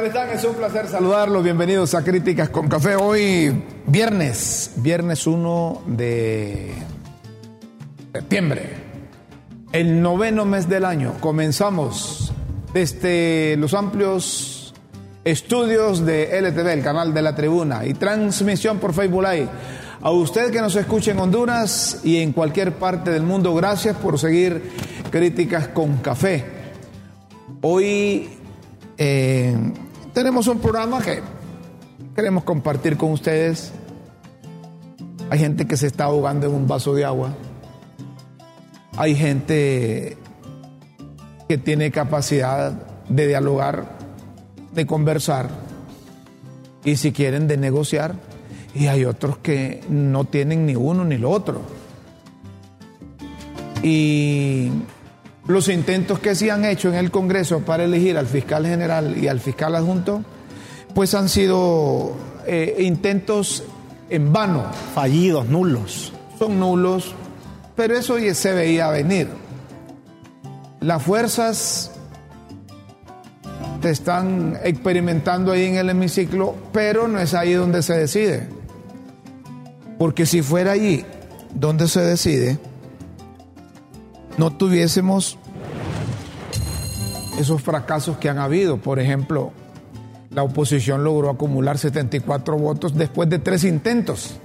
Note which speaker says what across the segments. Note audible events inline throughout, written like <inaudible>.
Speaker 1: tal están? Es un placer saludarlos. Bienvenidos a Críticas con Café. Hoy, viernes, viernes 1 de septiembre, el noveno mes del año. Comenzamos desde los amplios estudios de LTV, el canal de la tribuna, y transmisión por Facebook Live. A usted que nos escuche en Honduras y en cualquier parte del mundo, gracias por seguir Críticas con Café. Hoy eh, tenemos un programa que queremos compartir con ustedes. Hay gente que se está ahogando en un vaso de agua. Hay gente que tiene capacidad de dialogar, de conversar y si quieren de negociar. Y hay otros que no tienen ni uno ni lo otro. Y los intentos que se han hecho en el Congreso para elegir al fiscal general y al fiscal adjunto, pues han sido eh, intentos en vano.
Speaker 2: Fallidos, nulos.
Speaker 1: Son nulos, pero eso ya se veía venir. Las fuerzas te están experimentando ahí en el hemiciclo, pero no es ahí donde se decide. Porque si fuera allí donde se decide, no tuviésemos esos fracasos que han habido. Por ejemplo, la oposición logró acumular 74 votos después de tres intentos,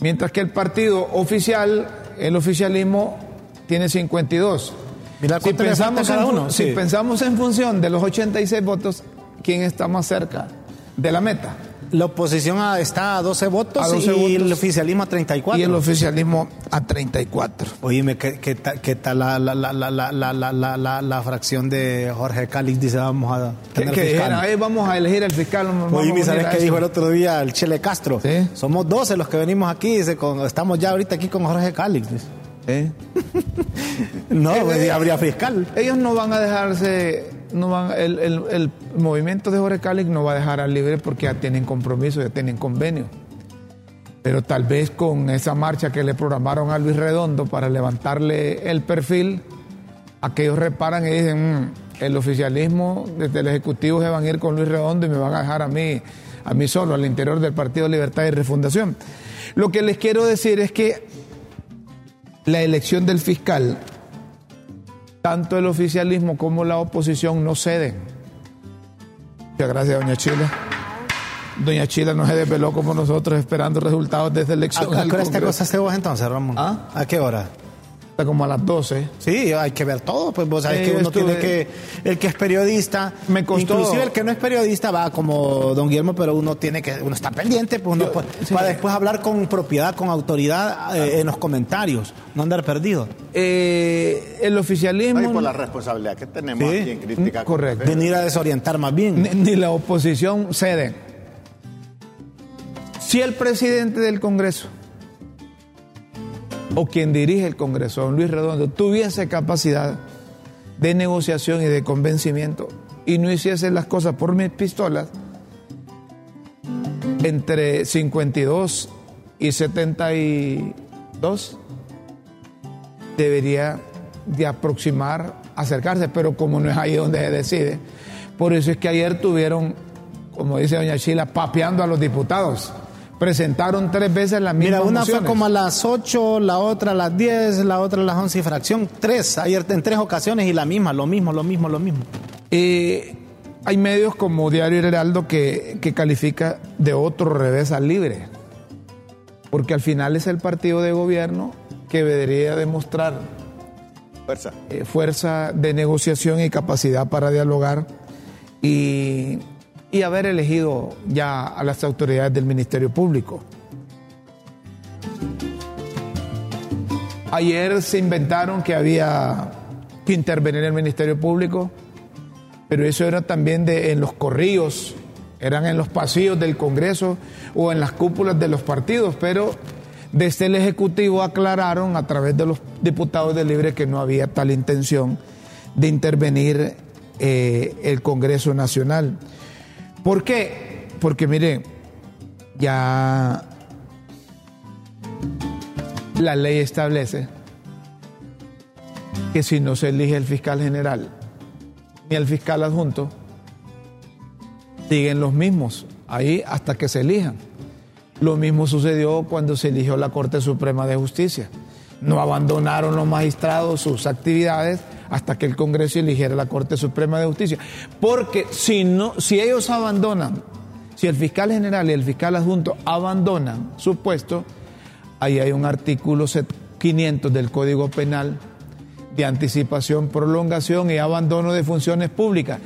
Speaker 1: mientras que el partido oficial, el oficialismo, tiene 52. si, pensamos en, si pensamos en función de los 86 votos, ¿quién está más cerca de la meta?
Speaker 2: La oposición está a 12 votos y el oficialismo a 34.
Speaker 1: Y el oficialismo a 34.
Speaker 2: Oíme, ¿qué, tal, la, la, la, la, fracción de Jorge Calix? Dice, vamos a
Speaker 1: tener que fiscal. vamos a elegir al fiscal.
Speaker 2: Oíme, ¿sabes qué dijo el otro día el Chele Castro? Somos 12 los que venimos aquí, dice, estamos ya ahorita aquí con Jorge Calix. <laughs> no, eh, pues, habría fiscal.
Speaker 1: Ellos no van a dejarse no el, el, movimiento de Jorge Cáliz no va a dejar al libre porque ya tienen compromiso, ya tienen convenio. Pero tal vez con esa marcha que le programaron a Luis Redondo para levantarle el perfil, aquellos reparan y dicen, mm, el oficialismo desde el Ejecutivo se van a ir con Luis Redondo y me van a dejar a mí, a mí solo, al interior del Partido Libertad y Refundación. Lo que les quiero decir es que la elección del fiscal tanto el oficialismo como la oposición no ceden. Muchas gracias, doña Chila. Doña Chila no se desveló como nosotros esperando resultados de esta elección.
Speaker 2: ¿A, qué hora está cosa vos entonces, Ramón?
Speaker 1: ¿Ah?
Speaker 2: ¿A qué hora?
Speaker 1: Como a las 12.
Speaker 2: Sí, hay que ver todo, pues vos sabés que uno tiene que, el que es periodista, me costó, inclusive el que no es periodista va como don Guillermo, pero uno tiene que, uno está pendiente, pues uno para después hablar con propiedad, con autoridad eh, en los comentarios, no andar perdido.
Speaker 1: Eh, el oficialismo...
Speaker 3: Y por la responsabilidad que tenemos aquí en Crítica.
Speaker 2: Correcto. Venir a desorientar más bien.
Speaker 1: ni la oposición cede. Si el presidente del Congreso o quien dirige el Congreso, don Luis Redondo, tuviese capacidad de negociación y de convencimiento y no hiciese las cosas por mis pistolas, entre 52 y 72 debería de aproximar, acercarse, pero como no es ahí donde se decide, por eso es que ayer tuvieron, como dice doña Chila, papeando a los diputados presentaron tres veces la misma
Speaker 2: Mira, una fue como a las 8, la otra a las 10, la otra a las 11 y fracción. Tres, ayer en tres ocasiones y la misma, lo mismo, lo mismo, lo mismo.
Speaker 1: Eh, hay medios como Diario Heraldo que, que califica de otro revés al libre. Porque al final es el partido de gobierno que debería demostrar
Speaker 3: fuerza,
Speaker 1: eh, fuerza de negociación y capacidad para dialogar. Y y haber elegido ya a las autoridades del Ministerio Público. Ayer se inventaron que había que intervenir el Ministerio Público, pero eso era también de, en los corrillos, eran en los pasillos del Congreso o en las cúpulas de los partidos, pero desde el Ejecutivo aclararon a través de los diputados de Libre que no había tal intención de intervenir eh, el Congreso Nacional. ¿Por qué? Porque mire, ya la ley establece que si no se elige el fiscal general ni el fiscal adjunto, siguen los mismos, ahí hasta que se elijan. Lo mismo sucedió cuando se eligió la Corte Suprema de Justicia. No abandonaron los magistrados sus actividades hasta que el Congreso eligiera la Corte Suprema de Justicia. Porque si, no, si ellos abandonan, si el fiscal general y el fiscal adjunto abandonan su puesto, ahí hay un artículo 500 del Código Penal de anticipación, prolongación y abandono de funciones públicas.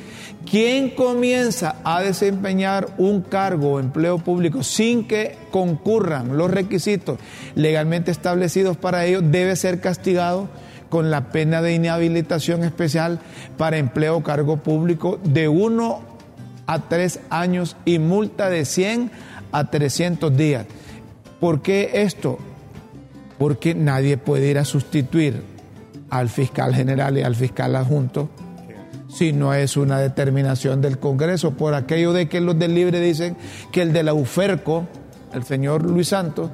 Speaker 1: ¿Quién comienza a desempeñar un cargo o empleo público sin que concurran los requisitos legalmente establecidos para ello debe ser castigado con la pena de inhabilitación especial para empleo o cargo público de uno a tres años y multa de 100 a 300 días. ¿Por qué esto? Porque nadie puede ir a sustituir al fiscal general y al fiscal adjunto si no es una determinación del Congreso, por aquello de que los del Libre dicen que el de la UFERCO, el señor Luis Santos,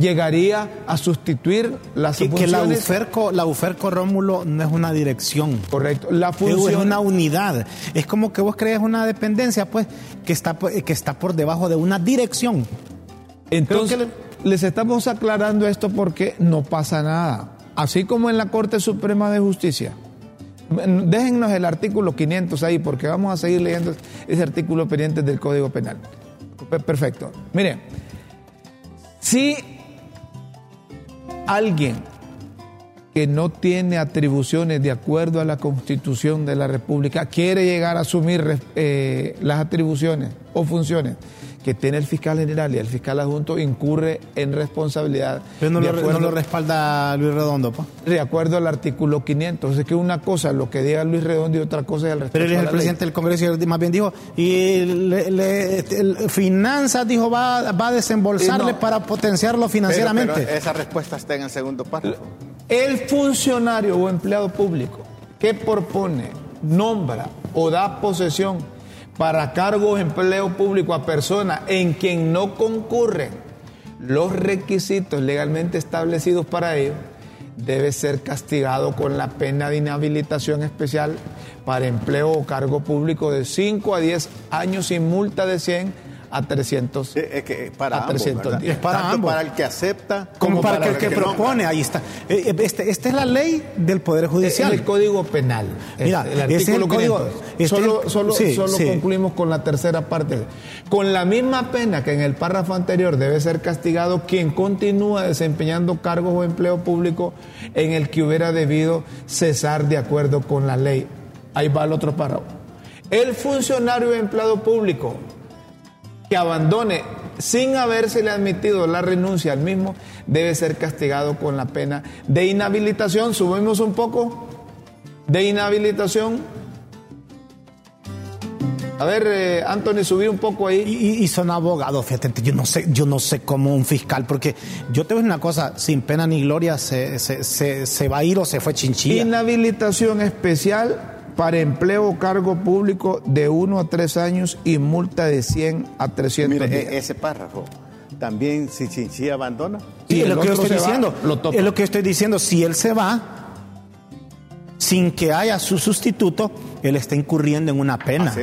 Speaker 1: llegaría a sustituir las
Speaker 2: que, funciones. Que la UFERCO, la UFERCO Rómulo no es una dirección.
Speaker 1: Correcto.
Speaker 2: La función es una unidad. Es como que vos crees una dependencia, pues, que está, que está por debajo de una dirección.
Speaker 1: Entonces, les estamos aclarando esto porque no pasa nada así como en la Corte Suprema de Justicia. Déjennos el artículo 500 ahí porque vamos a seguir leyendo ese artículo pendiente del Código Penal. Perfecto. Mire, si alguien que no tiene atribuciones de acuerdo a la Constitución de la República quiere llegar a asumir eh, las atribuciones o funciones que tiene el fiscal general y el fiscal adjunto incurre en responsabilidad.
Speaker 2: Pero no, lo, respalda Luis Redondo, pa.
Speaker 1: De acuerdo al artículo 500. Es que una cosa es lo que diga Luis Redondo y otra cosa es el
Speaker 2: respecto Pero él es el presidente del Congreso y más bien dijo, y le, Finanzas dijo va, va a desembolsarle para potenciarlo financieramente.
Speaker 3: Pero, esa respuesta está en el segundo párrafo.
Speaker 1: El funcionario o empleado público que propone, nombra o da posesión para cargo o empleo público a persona en quien no concurren los requisitos legalmente establecidos para ello, debe ser castigado con la pena de inhabilitación especial para empleo o cargo público de 5 a 10 años sin multa de 100 a 300.
Speaker 3: Es que para
Speaker 1: a 300
Speaker 3: Es para ambos. Para el que acepta
Speaker 2: como, para, el que, propone. Ahí está. Eh, eh, este, esta es la ley del Poder Judicial.
Speaker 1: Es el Código Penal.
Speaker 2: Mira, el artículo es código,
Speaker 1: solo solo, solo concluimos con la tercera parte. Con la misma pena que en el párrafo anterior debe ser castigado quien continúa desempeñando cargos o empleo público en el que hubiera debido cesar de acuerdo con la ley. Ahí va el otro párrafo. El funcionario empleado público que abandone sin habérsele admitido la renuncia al mismo, debe ser castigado con la pena de inhabilitación. Subimos un poco de inhabilitación. A ver, eh, Anthony, subí un poco ahí.
Speaker 2: Y, son abogados, fíjate, yo no sé, yo no sé cómo un fiscal, porque yo te voy a decir una cosa, sin pena ni gloria se, se va a ir o se fue chinchilla.
Speaker 1: Inhabilitación especial para empleo o cargo público de 1 a 3 años y multa de 100 a 300
Speaker 3: Mire, ese párrafo también si, si, abandona.
Speaker 2: Sí, es lo que yo estoy diciendo. es lo que estoy diciendo. Si él se va sin que haya su sustituto, él está incurriendo en una pena.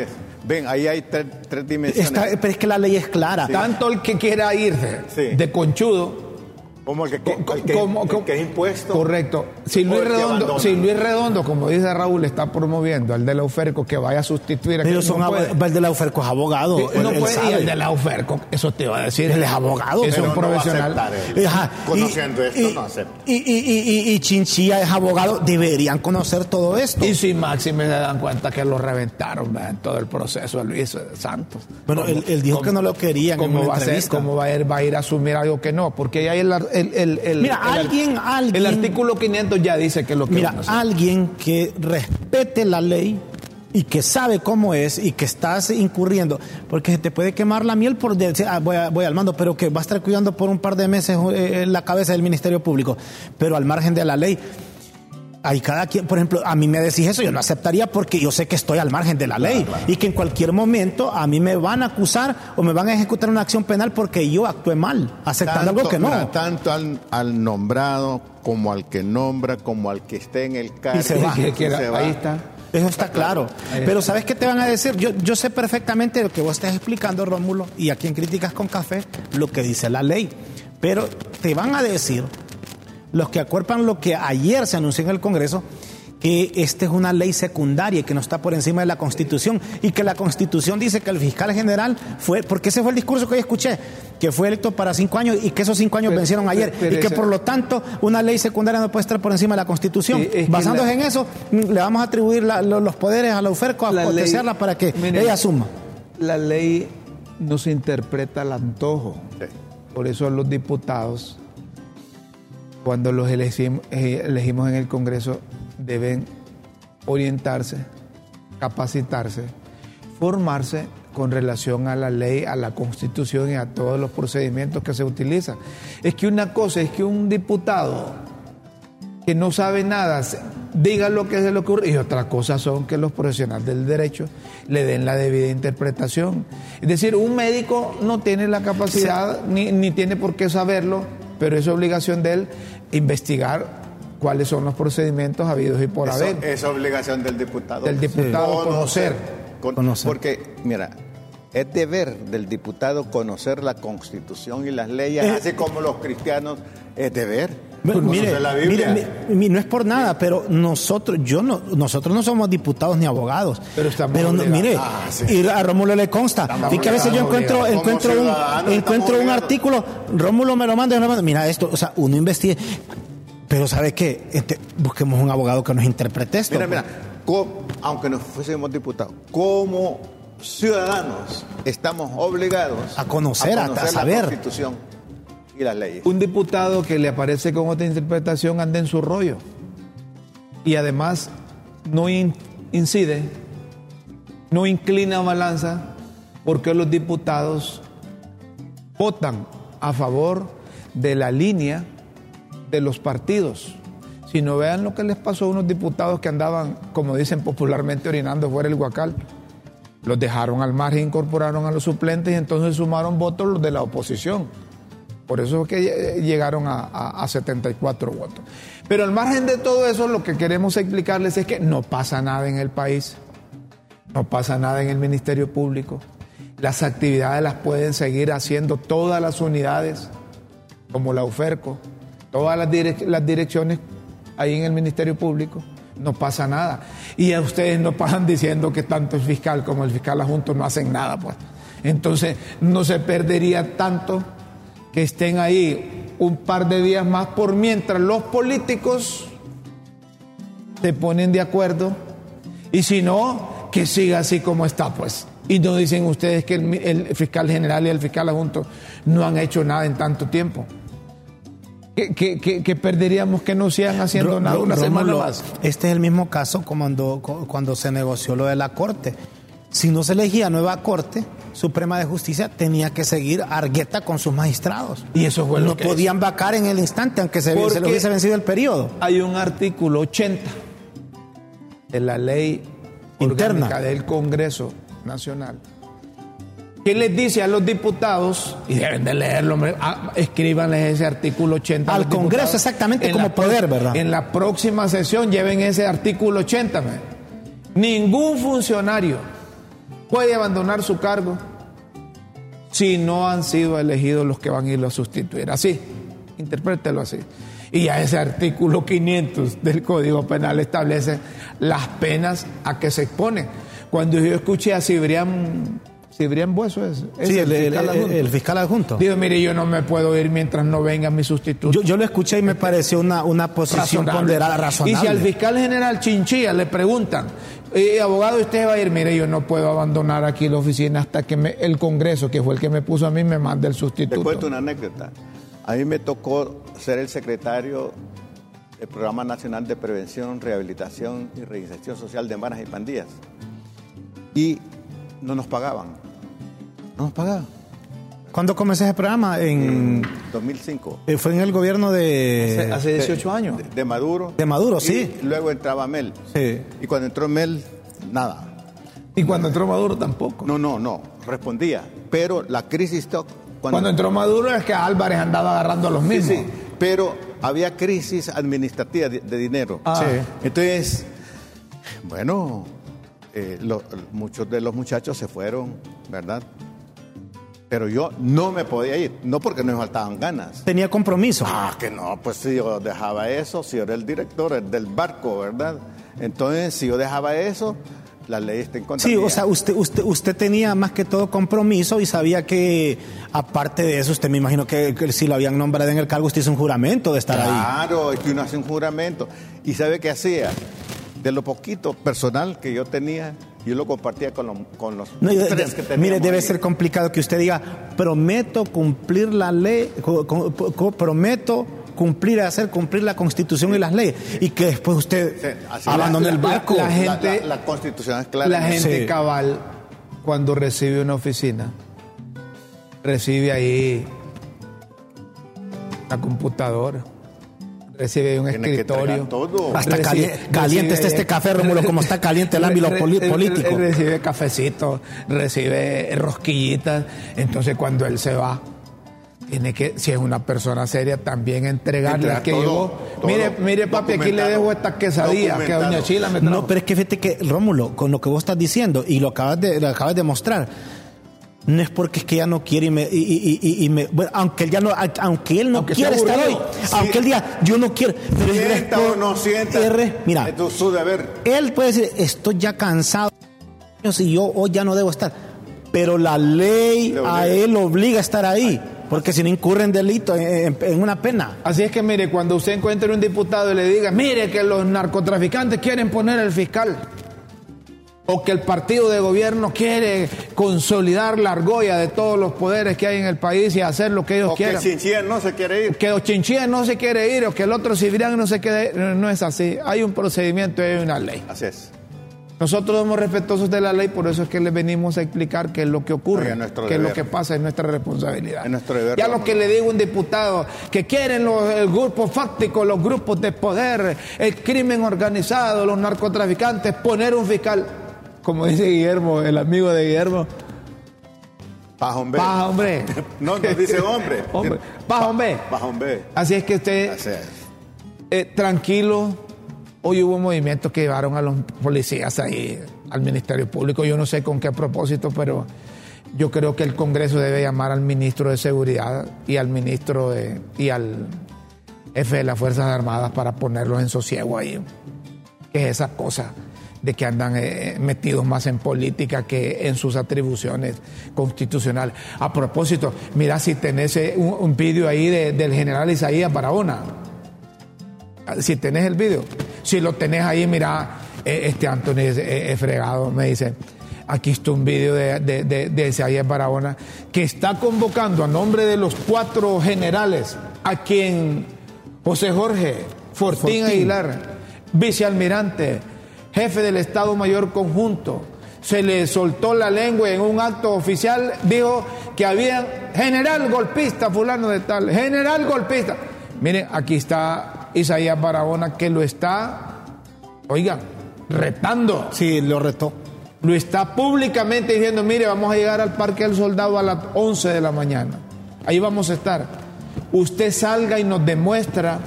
Speaker 3: Ven, ahí hay tres, dimensiones.
Speaker 2: pero es que la ley es clara.
Speaker 1: Tanto el que quiera irse de conchudo
Speaker 3: como el que, que, es impuesto.
Speaker 1: Correcto. Si Luis, Redondo, si Luis Redondo, como dice Raúl, está promoviendo al de la UFERCO que vaya a sustituir a
Speaker 2: Pero son el de la UFERCO es abogado.
Speaker 1: no puede, y el de la UFERCO, eso te iba a decir. Él es abogado.
Speaker 3: Es
Speaker 1: un
Speaker 3: profesional. Conociendo esto, no acepta.
Speaker 2: Y, y, y, Chinchilla es abogado, deberían conocer todo esto.
Speaker 1: Y si Máxime se dan cuenta que lo reventaron en todo el proceso de Luis Santos.
Speaker 2: Bueno, él, dijo que no lo querían.
Speaker 1: ¿Cómo, va, a ser, ¿Cómo va a, ir, va a ir a asumir algo que no? Porque ahí el el,
Speaker 2: Mira, alguien, alguien,
Speaker 1: el artículo 500 ya dice que lo que
Speaker 2: Mira, alguien que respete la ley y que sabe cómo es y que estás incurriendo, porque se te puede quemar la miel por decir, ah, voy, voy, al mando, pero que va a estar cuidando por un par de meses eh, la cabeza del Ministerio Público, pero al margen de la ley Ahí cada quien, por ejemplo, a mí me decís eso, yo no aceptaría porque yo sé que estoy al margen de la ley y que en cualquier momento a mí me van a acusar o me van a ejecutar una acción penal porque yo actué mal, aceptando algo que no.
Speaker 3: tanto al, nombrado como al que nombra, como al que esté en el cargo.
Speaker 1: Y se va. Ahí está.
Speaker 2: Eso está claro. Pero ¿sabes qué te van a decir? Yo, yo sé perfectamente lo que vos estás explicando, Rómulo, y aquí en Críticas con Café, lo que dice la ley. Pero te van a decir los que acuerpan lo que ayer se anunció en el Congreso, que esta es una ley secundaria y que no está por encima de la Constitución y que la Constitución dice que el fiscal general fue, porque ese fue el discurso que hoy escuché, que fue electo para cinco años y que esos cinco años vencieron ayer y que por lo tanto una ley secundaria no puede estar por encima de la Constitución. Basándose en eso, le vamos a atribuir los poderes a la UFERCO a potenciarla para que ella asuma.
Speaker 1: La ley no se interpreta al antojo. Por eso los diputados, cuando los elegimos, eh, elegimos en el Congreso, deben orientarse, capacitarse, formarse con relación a la ley, a la constitución y a todos los procedimientos que se utilizan. Es que una cosa es que un diputado que no sabe nada diga lo que se le ocurre y otra cosa son que los profesionales del derecho le den la debida interpretación. Es decir, un médico no tiene la capacidad ni, ni tiene por qué saberlo, pero es obligación de él investigar cuáles son los procedimientos habidos y por haber.
Speaker 3: Es obligación del diputado.
Speaker 1: Del diputado conocer.
Speaker 3: Porque, mira, es deber del diputado conocer la constitución y las leyes, así como los cristianos es deber.
Speaker 2: Pues mire, la Biblia. Mire, no es por nada, pero nosotros, yo no, nosotros no somos diputados ni abogados. Pero estamos pero mire, ah, y a Rómulo le consta. y que a veces yo encuentro, encuentro un, encuentro un artículo, Rómulo me lo manda y me lo manda. Mira esto, o sea, uno investiga. Pero ¿sabe qué? Este, busquemos un abogado que nos interprete esto.
Speaker 3: Mira, mira, aunque no fuésemos diputados, como ciudadanos estamos obligados
Speaker 2: a conocer, a, saber. la
Speaker 3: Constitución
Speaker 1: Un diputado que le aparece con otra interpretación anda en su rollo y además no incide, no inclina balanza porque los diputados votan a favor de la línea de los partidos, sino vean lo que les pasó a unos diputados que andaban, como dicen popularmente, orinando fuera del huacal. Los dejaron al margen, incorporaron a los suplentes y entonces sumaron votos los de la oposición. Por eso es que llegaron a, 74 votos. Pero al margen de todo eso, lo que queremos explicarles es que no pasa nada en el país, no pasa nada en el Ministerio Público. Las actividades las pueden seguir haciendo todas las unidades, como la UFERCO, todas las, direcciones ahí en el Ministerio Público, no pasa nada. Y a ustedes no pasan diciendo que tanto el fiscal como el fiscal adjunto no hacen nada, pues. Entonces no se perdería tanto que estén ahí un par de días más por mientras los políticos se ponen de acuerdo y si no, que siga así como está, pues. Y no dicen ustedes que el, el fiscal general y el fiscal adjunto no han hecho nada en tanto tiempo que, perderíamos que no sigan haciendo nada una semana más.
Speaker 2: Este es el mismo caso cuando, cuando se negoció lo de la Corte. Si no se elegía nueva Corte Suprema de Justicia, tenía que seguir Argueta con sus magistrados.
Speaker 1: Y eso fue
Speaker 2: lo no podían vacar en el instante, aunque se, se le hubiese vencido el periodo.
Speaker 1: Hay un artículo 80 de la ley interna del Congreso Nacional ¿Qué les dice a los diputados? Y deben de leerlo, ah, escríbanles ese artículo 80.
Speaker 2: Al Congreso exactamente como poder, ¿verdad?
Speaker 1: En la próxima sesión lleven ese artículo 80. Ningún funcionario puede abandonar su cargo si no han sido elegidos los que van a irlo a sustituir. Así, interprételo así. Y a ese artículo 500 del Código Penal establece las penas a que se exponen. Cuando yo escuché a Cibrián Cibrián Bueso es.
Speaker 2: sí, el, fiscal adjunto.
Speaker 1: Digo, mire, yo no me puedo ir mientras no venga mi sustituto.
Speaker 2: Yo, lo escuché y me pareció una, una posición ponderada, razonable.
Speaker 1: Y si al fiscal general Chinchilla le preguntan, eh, abogado, usted va a ir, mire, yo no puedo abandonar aquí la oficina hasta que el Congreso, que fue el que me puso a mí, me mande el sustituto. Te
Speaker 3: cuento una anécdota. A mí me tocó ser el secretario del Programa Nacional de Prevención, Rehabilitación y Reinserción Social de Maras y Pandillas. Y no nos pagaban.
Speaker 2: No nos pagaba. ¿Cuándo comenzó ese programa? En
Speaker 3: 2005.
Speaker 2: Eh, fue en el gobierno
Speaker 1: de... Hace, 18 años.
Speaker 3: De, Maduro.
Speaker 2: De Maduro, sí.
Speaker 3: luego entraba Mel.
Speaker 2: Sí.
Speaker 3: Y cuando entró Mel, nada.
Speaker 1: Y cuando entró Maduro tampoco.
Speaker 3: No, no, no. Respondía. Pero la crisis...
Speaker 1: Cuando, cuando entró Maduro es que Álvarez andaba agarrando a los mismos. Sí, sí.
Speaker 3: Pero había crisis administrativa de, dinero.
Speaker 2: Ah. Sí.
Speaker 3: Entonces Bueno, eh, muchos de los muchachos se fueron, ¿verdad? Pero yo no me podía ir, no porque no me faltaban ganas.
Speaker 2: ¿Tenía compromiso?
Speaker 3: Ah, que no, pues si yo dejaba eso, si yo era el director del barco, ¿verdad? Entonces, si yo dejaba eso, la ley está en contra.
Speaker 2: Sí, o sea, usted, usted, usted tenía más que todo compromiso y sabía que, aparte de eso, usted me imagino que, si lo habían nombrado en el cargo, usted hizo un juramento de estar ahí.
Speaker 3: Claro, es que uno hace un juramento. ¿Y sabe qué hacía? De lo poquito personal que yo tenía, yo lo compartía con, los
Speaker 2: tres que tenía. Mire, debe ser complicado que usted diga, prometo cumplir la ley, prometo cumplir, hacer cumplir la constitución y las leyes. Y que después usted abandone el barco.
Speaker 1: La, gente, la, constitución es clara. La gente cabal, cuando recibe una oficina, recibe ahí la computadora recibe un escritorio.
Speaker 2: Hasta caliente está este café, Rómulo, como está caliente el ámbito político.
Speaker 1: Recibe cafecito, recibe rosquillitas. Entonces, cuando él se va, tiene que, si es una persona seria, también entregarle a que mire, mire papi, aquí le dejo esta quesadilla que doña Chila me trajo.
Speaker 2: No, pero es que fíjate que, Rómulo, con lo que vos estás diciendo y lo acabas de, lo acabas de mostrar, no es porque es que ya no quiere y me, y, me bueno, aunque él ya no, aunque él no quiere estar hoy, aunque él diga yo no quiero,
Speaker 3: pero sienta o no sienta,
Speaker 2: mira,
Speaker 3: es su deber.
Speaker 2: Él puede decir estoy ya cansado y yo hoy ya no debo estar, pero la ley a él obliga a estar ahí. Porque si no incurren delito en, en, una pena.
Speaker 1: Así es que mire, cuando usted encuentre un diputado y le diga, mire que los narcotraficantes quieren poner el fiscal, o que el partido de gobierno quiere consolidar la argolla de todos los poderes que hay en el país y hacer lo que ellos quieran.
Speaker 3: O que Chinchilla no se quiere ir.
Speaker 1: Que Chinchilla no se quiere ir o que el otro Cibrián no se quiere ir. No es así. Hay un procedimiento y hay una ley.
Speaker 3: Así es.
Speaker 1: Nosotros somos respetuosos de la ley, por eso es que les venimos a explicar qué es lo que ocurre, qué es lo que pasa, es nuestra responsabilidad.
Speaker 3: Es nuestro deber,
Speaker 1: ya lo que le digo a un diputado, que quieren los, el grupo fáctico, los grupos de poder, el crimen organizado, los narcotraficantes, poner un fiscal como dice Guillermo, el amigo de Guillermo.
Speaker 3: Paja hombre.
Speaker 1: Paja hombre. <laughs>
Speaker 3: no, no dice hombre. <laughs>
Speaker 1: hombre. Paja hombre.
Speaker 3: Paja hombre.
Speaker 1: Así es que usted, eh, tranquilo, hoy hubo movimientos que llevaron a los policías ahí al Ministerio Público. Yo no sé con qué propósito, pero yo creo que el Congreso debe llamar al ministro de Seguridad y al ministro de, y al jefe de las Fuerzas Armadas para ponerlos en sosiego ahí. ¿Qué es esa cosa? De que andan eh, metidos más en política que en sus atribuciones constitucionales. A propósito, mira si tenés eh, un, vídeo ahí del general Isaías Barahona. Si tenés el vídeo, si lo tenés ahí, mira, eh, este Anthony es, fregado, me dice. Aquí está un vídeo de, de, Isaías Barahona que está convocando a nombre de los cuatro generales a quien José Jorge Fortín. Aguilar, vicealmirante, jefe del Estado Mayor Conjunto, se le soltó la lengua en un acto oficial, dijo que había general golpista, fulano de tal, general golpista. Miren, aquí está Isaías Barahona que lo está, oigan, retando.
Speaker 2: Sí, lo retó.
Speaker 1: Lo está públicamente diciendo, mire, vamos a llegar al Parque del Soldado a las 11 de la mañana. Ahí vamos a estar. Usted salga y nos demuestra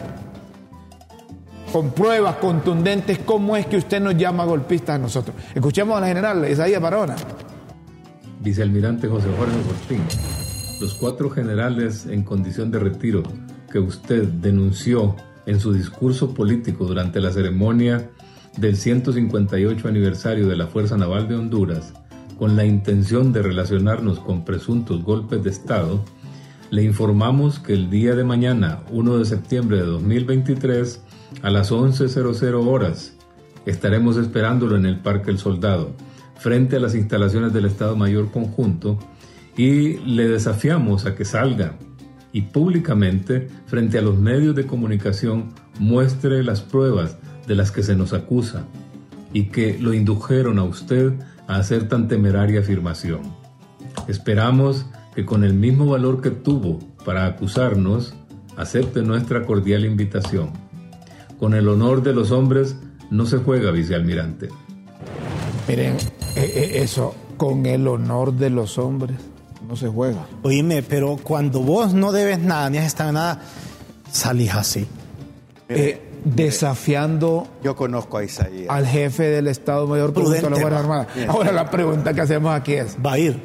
Speaker 1: con pruebas contundentes cómo es que usted nos llama golpistas a nosotros. Escuchemos a la general Isaías Barona.
Speaker 4: Vicealmirante José Jorge Fortín, los cuatro generales en condición de retiro que usted denunció en su discurso político durante la ceremonia del 158 aniversario de la Fuerza Naval de Honduras, con la intención de relacionarnos con presuntos golpes de Estado, le informamos que el día de mañana, 1 de septiembre de 2023, a las 11.00 horas estaremos esperándolo en el Parque El Soldado, frente a las instalaciones del Estado Mayor Conjunto, y le desafiamos a que salga y públicamente, frente a los medios de comunicación, muestre las pruebas de las que se nos acusa y que lo indujeron a usted a hacer tan temeraria afirmación. Esperamos que con el mismo valor que tuvo para acusarnos, acepte nuestra cordial invitación con el honor de los hombres no se juega, vicealmirante.
Speaker 1: Miren, eh, eh, eso, con el honor de los hombres no se juega.
Speaker 2: Oíme, pero cuando vos no debes nada, ni has estado en nada, salís así.
Speaker 1: Eh, desafiando
Speaker 3: yo conozco a Isaías
Speaker 1: al jefe del Estado Mayor Prudente de la Guardia Armada. Ahora la pregunta que hacemos aquí es,
Speaker 2: ¿va a ir?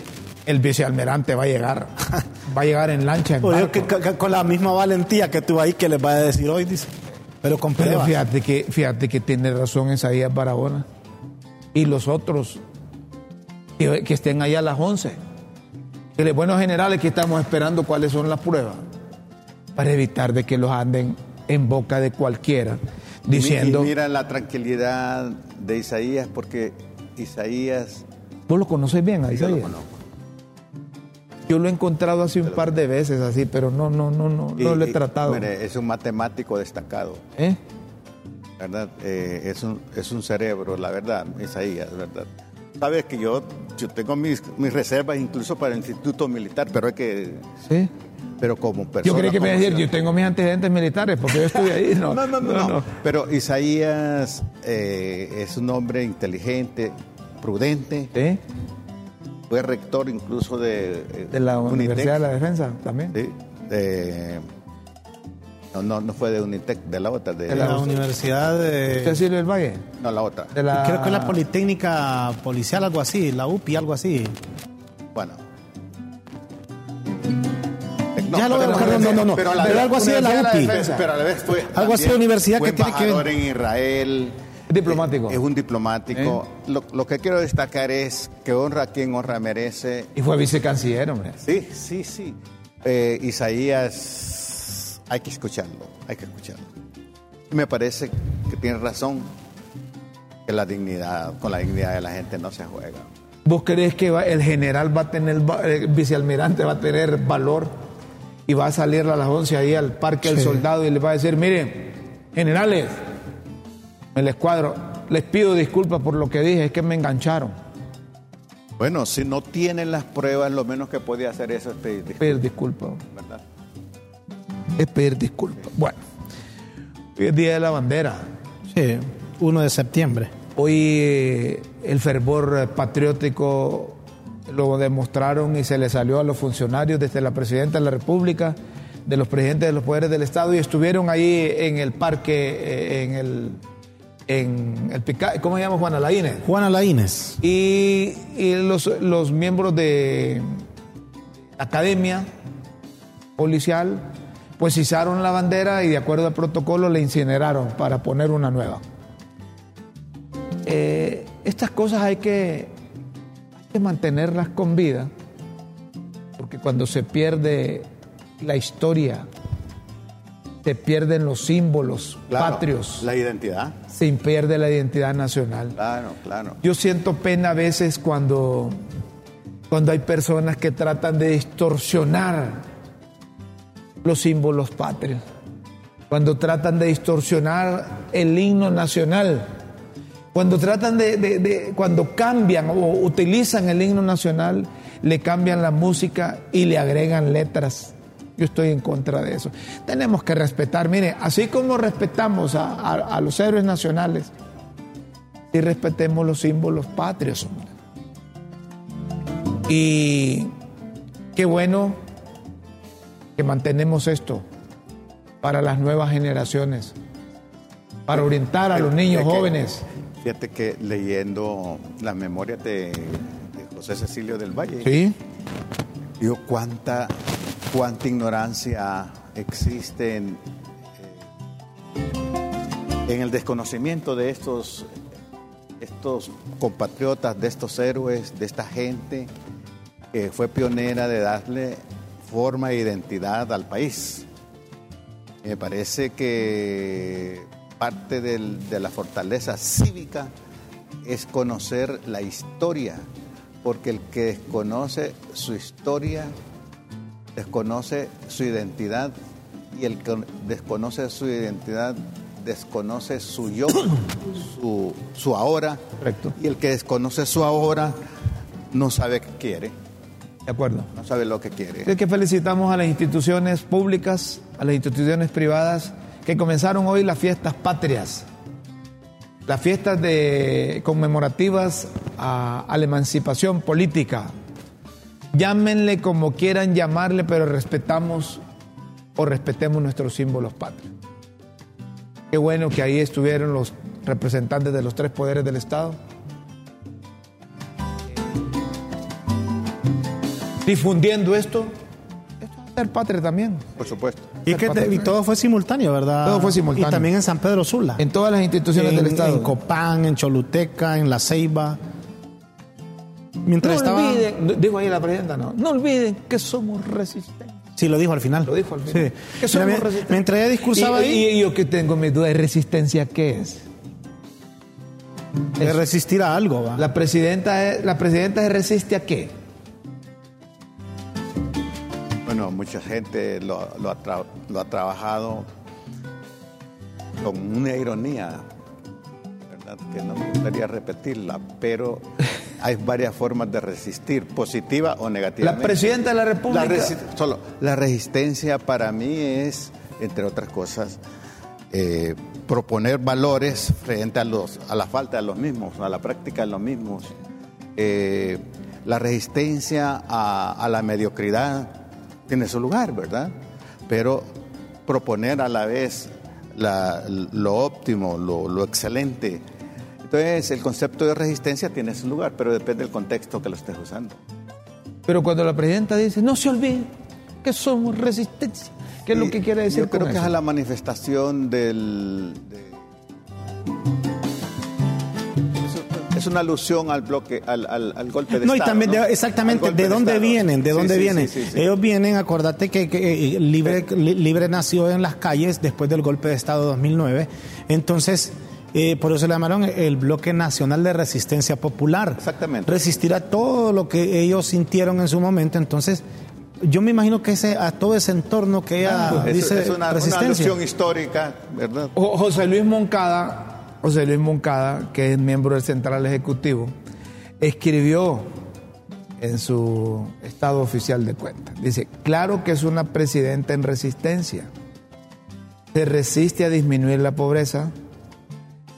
Speaker 1: El vicealmirante va a llegar, <laughs> va a llegar en lancha.
Speaker 2: En con la misma valentía que tú ahí que les va a decir hoy, dice. Pero con Pero
Speaker 1: fíjate que, fíjate que tiene razón Isaías Barahona. Y los otros que, que estén ahí a las 11. Que buenos generales que estamos esperando cuáles son las pruebas para evitar de que los anden en boca de cualquiera diciendo...
Speaker 3: Y mira la tranquilidad de Isaías porque Isaías...
Speaker 1: ¿Vos lo conoces bien a Isaías? Yo lo conozco. Yo lo he encontrado así un par de veces así, pero no, no, no, no, no lo he tratado.
Speaker 3: Mire, es un matemático destacado. ¿Eh? ¿Verdad? Eh, es, un, es un cerebro, la verdad, Isaías, ¿verdad? Sabes que yo, yo tengo mis, mis reservas incluso para el Instituto Militar, pero hay que... Sí pero como persona.
Speaker 1: Yo creí que me decir, yo tengo mis antecedentes militares porque yo estuve ahí. <laughs> No, no, no, no,
Speaker 3: Pero Isaías eh, es un hombre inteligente, prudente. ¿Sí? Fue rector incluso de.
Speaker 1: Eh, de la Universidad de la Defensa también.
Speaker 3: Sí. no, no, no fue de Unitec, de la otra.
Speaker 2: De, la, Universidad de.
Speaker 1: Cecilio del Valle?
Speaker 3: No, la otra.
Speaker 2: Creo que es la Politécnica Policial, algo así, la UPI, algo así.
Speaker 3: Bueno,
Speaker 2: ya lo no, no, no, no. Pero, algo así de la UPI.
Speaker 3: pero a la vez fue.
Speaker 2: Algo así de universidad
Speaker 3: que
Speaker 2: tiene que
Speaker 3: ver. en Israel.
Speaker 1: Diplomático.
Speaker 3: Es, un diplomático. ¿Eh? Lo, que quiero destacar es que honra a quien honra merece.
Speaker 1: Y fue vicecanciller, hombre.
Speaker 3: Sí, sí, sí. Eh, Isaías, hay que escucharlo, hay que escucharlo. Me parece que tiene razón que la dignidad, con la dignidad de la gente no se juega.
Speaker 1: ¿Vos crees que el general va a tener, el vicealmirante va a tener valor y va a salir a las 11 ahí al Parque del Soldado y le va a decir, miren, generales, el escuadro, les pido disculpas por lo que dije, es que me engancharon.
Speaker 3: Bueno, si no tienen las pruebas, lo menos que puede hacer eso es pedir
Speaker 1: disculpas. Pedir disculpas. ¿Verdad? Es pedir disculpas. Bueno, hoy es Día de la Bandera.
Speaker 2: Sí, 1 de septiembre.
Speaker 1: Hoy eh, el fervor patriótico lo demostraron y se le salió a los funcionarios desde la presidenta de la República, de los presidentes de los poderes del Estado y estuvieron ahí en el parque, eh, en el, en el ¿cómo se llama Juana Laínez?
Speaker 2: Juana Laínez.
Speaker 1: Y, y los, los, miembros de la academia policial pues izaron la bandera y de acuerdo al protocolo la incineraron para poner una nueva. Eh, estas cosas hay que mantenerlas con vida, porque cuando se pierde la historia, se pierden los símbolos patrios.
Speaker 3: La identidad.
Speaker 1: Se pierde la identidad nacional.
Speaker 3: Claro, claro.
Speaker 1: Yo siento pena a veces cuando, cuando hay personas que tratan de distorsionar los símbolos patrios, cuando tratan de distorsionar el himno nacional cuando tratan de, cuando cambian o utilizan el himno nacional, le cambian la música y le agregan letras. Yo estoy en contra de eso. Tenemos que respetar, mire, así como respetamos a, los héroes nacionales, y respetemos los símbolos patrios. Y qué bueno que mantenemos esto para las nuevas generaciones, para orientar a los niños jóvenes
Speaker 3: Fíjate que leyendo las memorias de, José Cecilio del Valle,
Speaker 1: ¿Sí?
Speaker 3: digo cuánta, cuánta ignorancia existe en, eh, en el desconocimiento de estos, estos compatriotas, de estos héroes, de esta gente que fue pionera de darle forma e identidad al país. Me parece que parte de la fortaleza cívica es conocer la historia, porque el que desconoce su historia, desconoce su identidad, y el que desconoce su identidad, desconoce su yo, su, ahora, y el que desconoce su ahora, no sabe qué quiere.
Speaker 1: De acuerdo.
Speaker 3: No sabe lo que quiere.
Speaker 1: Es que felicitamos a las instituciones públicas, a las instituciones privadas, que comenzaron hoy las fiestas patrias, las fiestas de, conmemorativas a, la emancipación política. Llámenle como quieran llamarle, pero respetamos o respetemos nuestros símbolos patrios. Qué bueno que ahí estuvieron los representantes de los tres poderes del Estado. Difundiendo esto, esto va a ser patria también.
Speaker 3: Por supuesto.
Speaker 2: Y, que y todo fue simultáneo, ¿verdad?
Speaker 1: Todo fue simultáneo.
Speaker 2: Y también en San Pedro Sula.
Speaker 1: En todas las instituciones del Estado.
Speaker 2: En Copán, en Choluteca, en La Ceiba
Speaker 1: mientras no estaba. Olviden, dijo ahí la presidenta, no, no olviden que somos resistentes.
Speaker 2: Sí, lo dijo al final.
Speaker 1: Lo dijo al final.
Speaker 2: Sí. Que somos resistentes. Mientras ella discursaba
Speaker 1: y, yo que tengo mi duda de resistencia, ¿qué es?
Speaker 2: De resistir a algo, ¿va?
Speaker 1: La presidenta, la presidenta se resiste a qué?
Speaker 3: Bueno, mucha gente lo, ha, lo ha trabajado con una ironía, ¿verdad? Que no me gustaría repetirla, pero hay varias formas de resistir, positiva o negativa.
Speaker 1: La presidenta de la República.
Speaker 3: La solo, la resistencia para mí es, entre otras cosas, eh, proponer valores frente a, los, a la falta de los mismos, a la práctica de los mismos. Eh, la resistencia a, la mediocridad tiene su lugar, ¿verdad? Pero proponer a la vez lo óptimo, lo, excelente, entonces, el concepto de resistencia tiene su lugar, pero depende del contexto que lo estés usando.
Speaker 1: Pero cuando la presidenta dice, no se olvide que somos resistencia, ¿qué es lo que quiere decir?
Speaker 3: Yo creo que es a la manifestación del... Es una alusión al bloque, al, golpe de
Speaker 2: no,
Speaker 3: Estado.
Speaker 2: Y también ¿no? Exactamente, ¿de dónde vienen? ¿De dónde vienen? Ellos vienen, acordate que, que eh, Libre, Libre nació en las calles después del golpe de Estado de 2009. Entonces, eh, por eso le llamaron el Bloque Nacional de Resistencia Popular.
Speaker 3: Exactamente.
Speaker 2: Resistir a todo lo que ellos sintieron en su momento. Entonces, yo me imagino que ese, a todo ese entorno que ella pues, dice
Speaker 3: es, una, resistencia. histórica, ¿verdad?
Speaker 1: José Luis Moncada, José Luis Moncada, que es miembro del Central Ejecutivo, escribió en su estado oficial de cuentas. Dice, claro que es una presidenta en resistencia. Se resiste a disminuir la pobreza,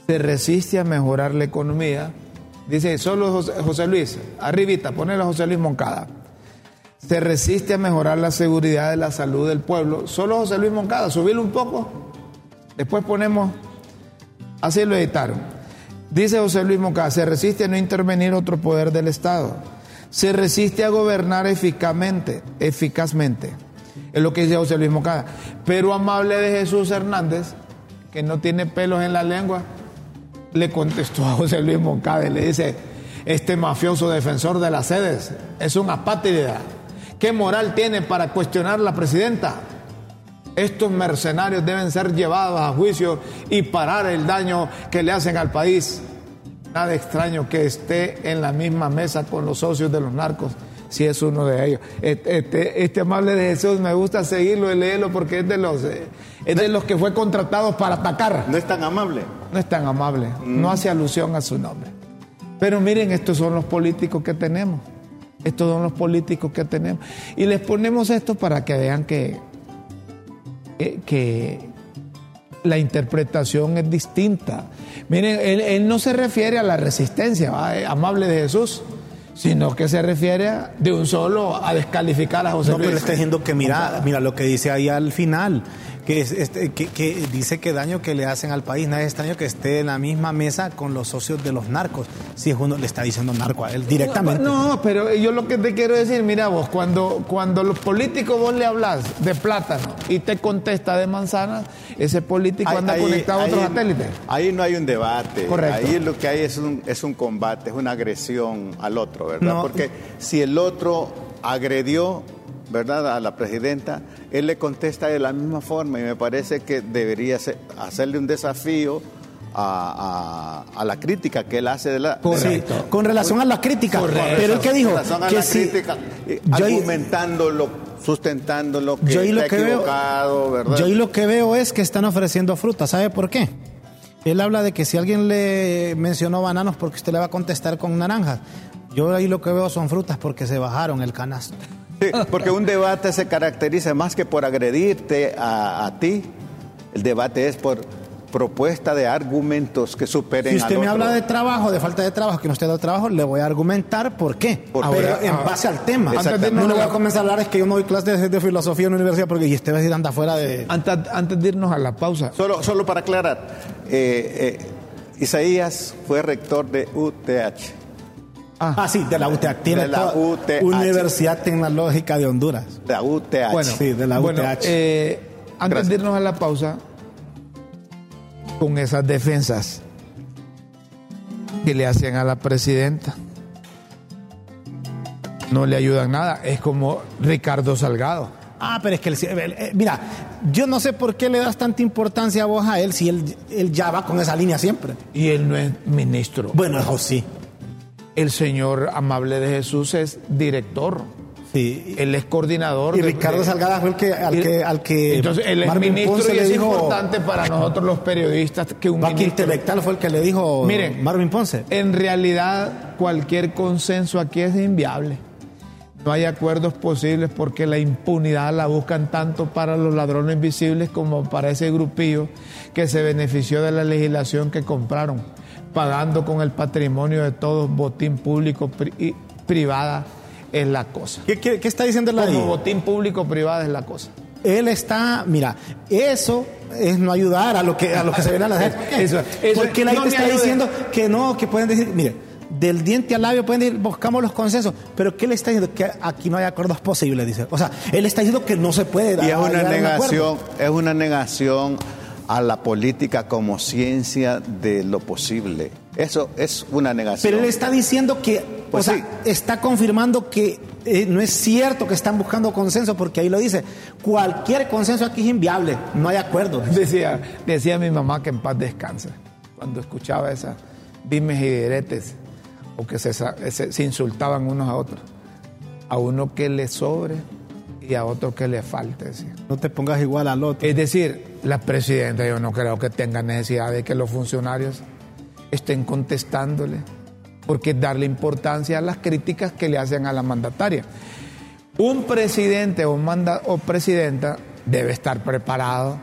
Speaker 1: se resiste a mejorar la economía. Dice, solo José, Luis, arribita, ponele a José Luis Moncada. Se resiste a mejorar la seguridad de la salud del pueblo. Solo José Luis Moncada, subirlo un poco. Después ponemos, así lo editaron. Dice José Luis Moncada, se resiste a no intervenir otro poder del Estado. Se resiste a gobernar eficazmente, eficazmente. Es lo que dice José Luis Moncada. Pero amable de Jesús Hernández, que no tiene pelos en la lengua, le contestó a José Luis Moncada y le dice, este mafioso defensor de las sedes es un apátrida. ¿Qué moral tiene para cuestionar a la presidenta? Estos mercenarios deben ser llevados a juicio y parar el daño que le hacen al país. Nada extraño que esté en la misma mesa con los socios de los narcos sí es uno de ellos. Este, este, amable de Jesús me gusta seguirlo y leerlo porque es de los eh, es de los que fue contratado para atacar.
Speaker 3: No es tan amable.
Speaker 1: No es tan amable. Mm. No hace alusión a su nombre. Pero miren, estos son los políticos que tenemos. Estos son los políticos que tenemos. Y les ponemos esto para que vean que, que, la interpretación es distinta. Miren, él, no se refiere a la resistencia, eh, amable de Jesús sino que se refiere de un solo a descalificar a José
Speaker 2: no,
Speaker 1: Luis.
Speaker 2: No, pero le está diciendo que mira, mira lo que dice ahí al final que, este, que, que, dice que daño que le hacen al país. Nadie es extraño que esté en la misma mesa con los socios de los narcos. Si es uno le está diciendo narco a él directamente.
Speaker 1: No, no pero yo lo que te quiero decir, mira vos, cuando, cuando los políticos vos le hablas de plátano y te contesta de manzana, ese político ahí, anda ahí, conectado ahí, a otros satélites.
Speaker 3: Ahí no hay un debate. Correcto. Ahí lo que hay es un, es un combate, es una agresión al otro, ¿verdad? No. Porque si el otro agredió ¿verdad? A la presidenta, él le contesta de la misma forma y me parece que debería ser, hacerle un desafío. A, a, la crítica que él hace de la
Speaker 2: con relación a las críticas Correcto. pero qué dijo con que si, crítica,
Speaker 3: eh, argumentándolo sustentándolo que yo y lo que veo, ¿verdad?
Speaker 2: yo y lo que veo es que están ofreciendo fruta sabe por qué él habla de que si alguien le mencionó bananos porque usted le va a contestar con naranjas yo ahí lo que veo son frutas porque se bajaron el canasto Sí, <laughs>
Speaker 3: porque un debate se caracteriza más que por agredirte a, a ti. El debate es por propuesta de argumentos que superen.
Speaker 2: Si usted me habla de trabajo, de falta de trabajo, que no esté dando trabajo, le voy a argumentar por qué. En base al tema. Antes de irnos, no le voy a comenzar a hablar, es que yo no doy clases de filosofía en la universidad porque y este vez anda fuera de.
Speaker 1: Antes, antes, de irnos a la pausa.
Speaker 3: Solo, solo para aclarar, eh, eh, Isaías fue rector de UTH.
Speaker 2: Ah, ah sí, de la UTH. Tiene de la UTH. Universidad Tecnológica de Honduras.
Speaker 3: De la UTH.
Speaker 2: Bueno, sí, de la UTH.
Speaker 1: Eh, antes de irnos a la pausa, con esas defensas que le hacen a la presidenta. No le ayudan nada. Es como Ricardo Salgado.
Speaker 2: Ah, pero es que, eh, mira, yo no sé por qué le das tanta importancia a vos a él si él, él ya va con esa línea siempre.
Speaker 1: Y él no es ministro.
Speaker 2: Bueno, eso sí.
Speaker 1: El señor Amable de Jesús es director.
Speaker 2: Sí.
Speaker 1: Él es coordinador.
Speaker 2: Y Ricardo Salgada fue el que, al que, al que
Speaker 1: entonces él es ministro y es importante para nosotros los periodistas que un
Speaker 2: ministro... intelectual fue el que le dijo
Speaker 1: Miren,
Speaker 2: Marvin Ponce.
Speaker 1: En realidad cualquier consenso aquí es inviable. No hay acuerdos posibles porque la impunidad la buscan tanto para los ladrones visibles como para ese grupillo que se benefició de la legislación que compraron, pagando con el patrimonio de todos botín público y privada es la cosa.
Speaker 2: ¿Qué, está diciendo la
Speaker 1: Como botín público-privado es la cosa.
Speaker 2: Él está, mira, eso es no ayudar a lo que, a lo que se ve a la gente. <laughs> Eso, Porque la gente está diciendo que no, que pueden decir, mire, del diente al labio pueden decir, buscamos los consensos, pero ¿qué le está diciendo? Que aquí no hay acuerdos posibles, dice. O sea, él está diciendo que no se puede
Speaker 3: dar. Y es una negación, es una negación a la política como ciencia de lo posible. Eso es una negación.
Speaker 2: Pero él está diciendo que, pues o sea, está confirmando que eh, no es cierto que están buscando consenso, porque ahí lo dice, cualquier consenso aquí es inviable, no hay acuerdo. <laughs>
Speaker 1: Decía, decía mi mamá que en paz descanse, cuando escuchaba esas dimes y diretes, o que se, se insultaban unos a otros. A uno que le sobre y a otro que le falte.
Speaker 2: No te pongas igual al otro.
Speaker 1: Es decir, la presidenta yo no creo que tenga necesidad de que los funcionarios estén contestándole, porque darle importancia a las críticas que le hacen a la mandataria. Un presidente o, manda, o presidenta debe estar preparado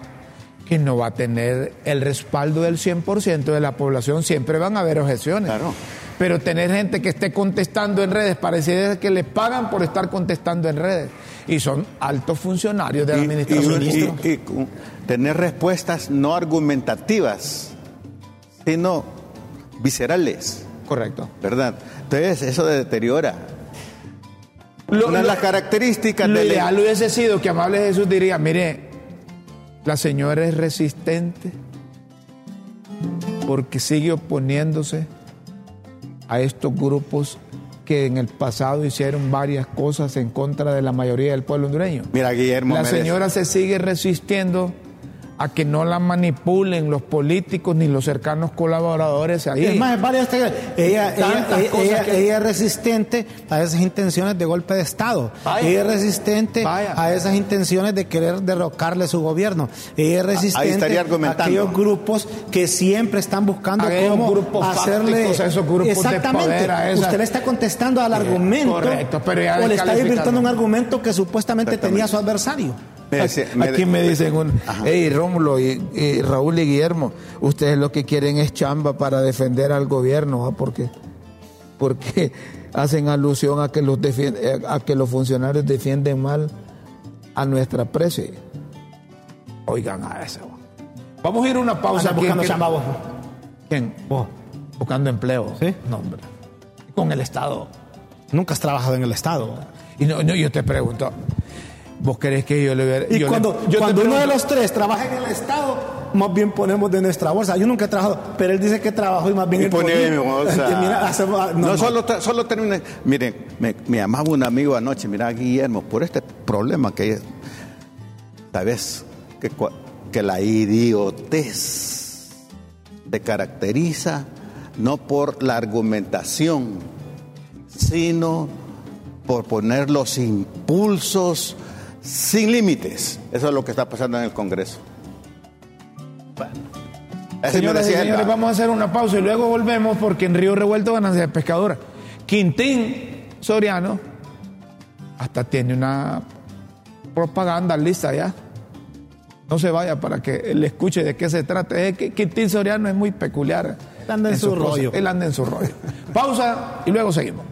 Speaker 1: que no va a tener el respaldo del 100% de la población, siempre van a haber objeciones.
Speaker 3: Claro.
Speaker 1: Pero tener gente que esté contestando en redes, parece que le pagan por estar contestando en redes. Y son altos funcionarios de la administración.
Speaker 3: Y, tener respuestas no argumentativas, sino viscerales.
Speaker 1: Correcto.
Speaker 3: ¿Verdad? Entonces, eso deteriora. Una de las características
Speaker 1: lo ideal hubiese sido que Amable Jesús diría, mire, la señora es resistente porque sigue oponiéndose a estos grupos que en el pasado hicieron varias cosas en contra de la mayoría del pueblo hondureño.
Speaker 3: Mira, Guillermo.
Speaker 1: La señora se sigue resistiendo a que no la manipulen los políticos ni los cercanos colaboradores ahí.
Speaker 2: Es más, varias ella, ella, es resistente a esas intenciones de golpe de Estado. Ella es resistente a esas intenciones de querer derrocarle su gobierno. Ella es resistente a aquellos grupos que siempre están buscando cómo hacerle
Speaker 1: esos grupos
Speaker 2: exactamente. Usted le está contestando al argumento
Speaker 1: correcto, pero
Speaker 2: o le está divirtiendo un argumento que supuestamente tenía su adversario. <laughs>
Speaker 1: Aquí me dicen, un, hey Rómulo y, Raúl y Guillermo, ustedes lo que quieren es chamba para defender al gobierno, ¿ah? porque porque <laughs> hacen alusión a que los a que los funcionarios defienden mal a nuestra presa. Oigan a eso. Vamos a ir a una pausa.
Speaker 2: buscando chamba vos.
Speaker 1: ¿Quién?
Speaker 2: Vos.
Speaker 1: Buscando empleo.
Speaker 2: ¿Sí?
Speaker 1: No, hombre. Con el Estado.
Speaker 2: Nunca has trabajado en el Estado.
Speaker 1: Y no, no yo te pregunto, ¿Vos querés que yo le hubiera.?
Speaker 2: Y cuando, cuando uno de los tres trabaja en el Estado, más bien ponemos de nuestra bolsa. Yo nunca he trabajado, pero él dice que trabajó y más bien.
Speaker 3: Y pone mi bolsa. <laughs> no, solo, solo termine. Miren, me, me, llamaba un amigo anoche, mira, Guillermo, por este problema que tal vez que, que la idiotez te caracteriza no por la argumentación, sino por poner los impulsos sin límites. Eso es lo que está pasando en el Congreso.
Speaker 1: Bueno. Señoras y señores, vamos a hacer una pausa y luego volvemos porque en Río Revuelto van a ser pescadora. Quintín Soriano hasta tiene una propaganda lista ya No se vaya para que le escuche de qué se trata. Es que Quintín Soriano es muy peculiar.
Speaker 2: Él anda en, su rollo.
Speaker 1: Él anda en su rollo. Pausa y luego seguimos.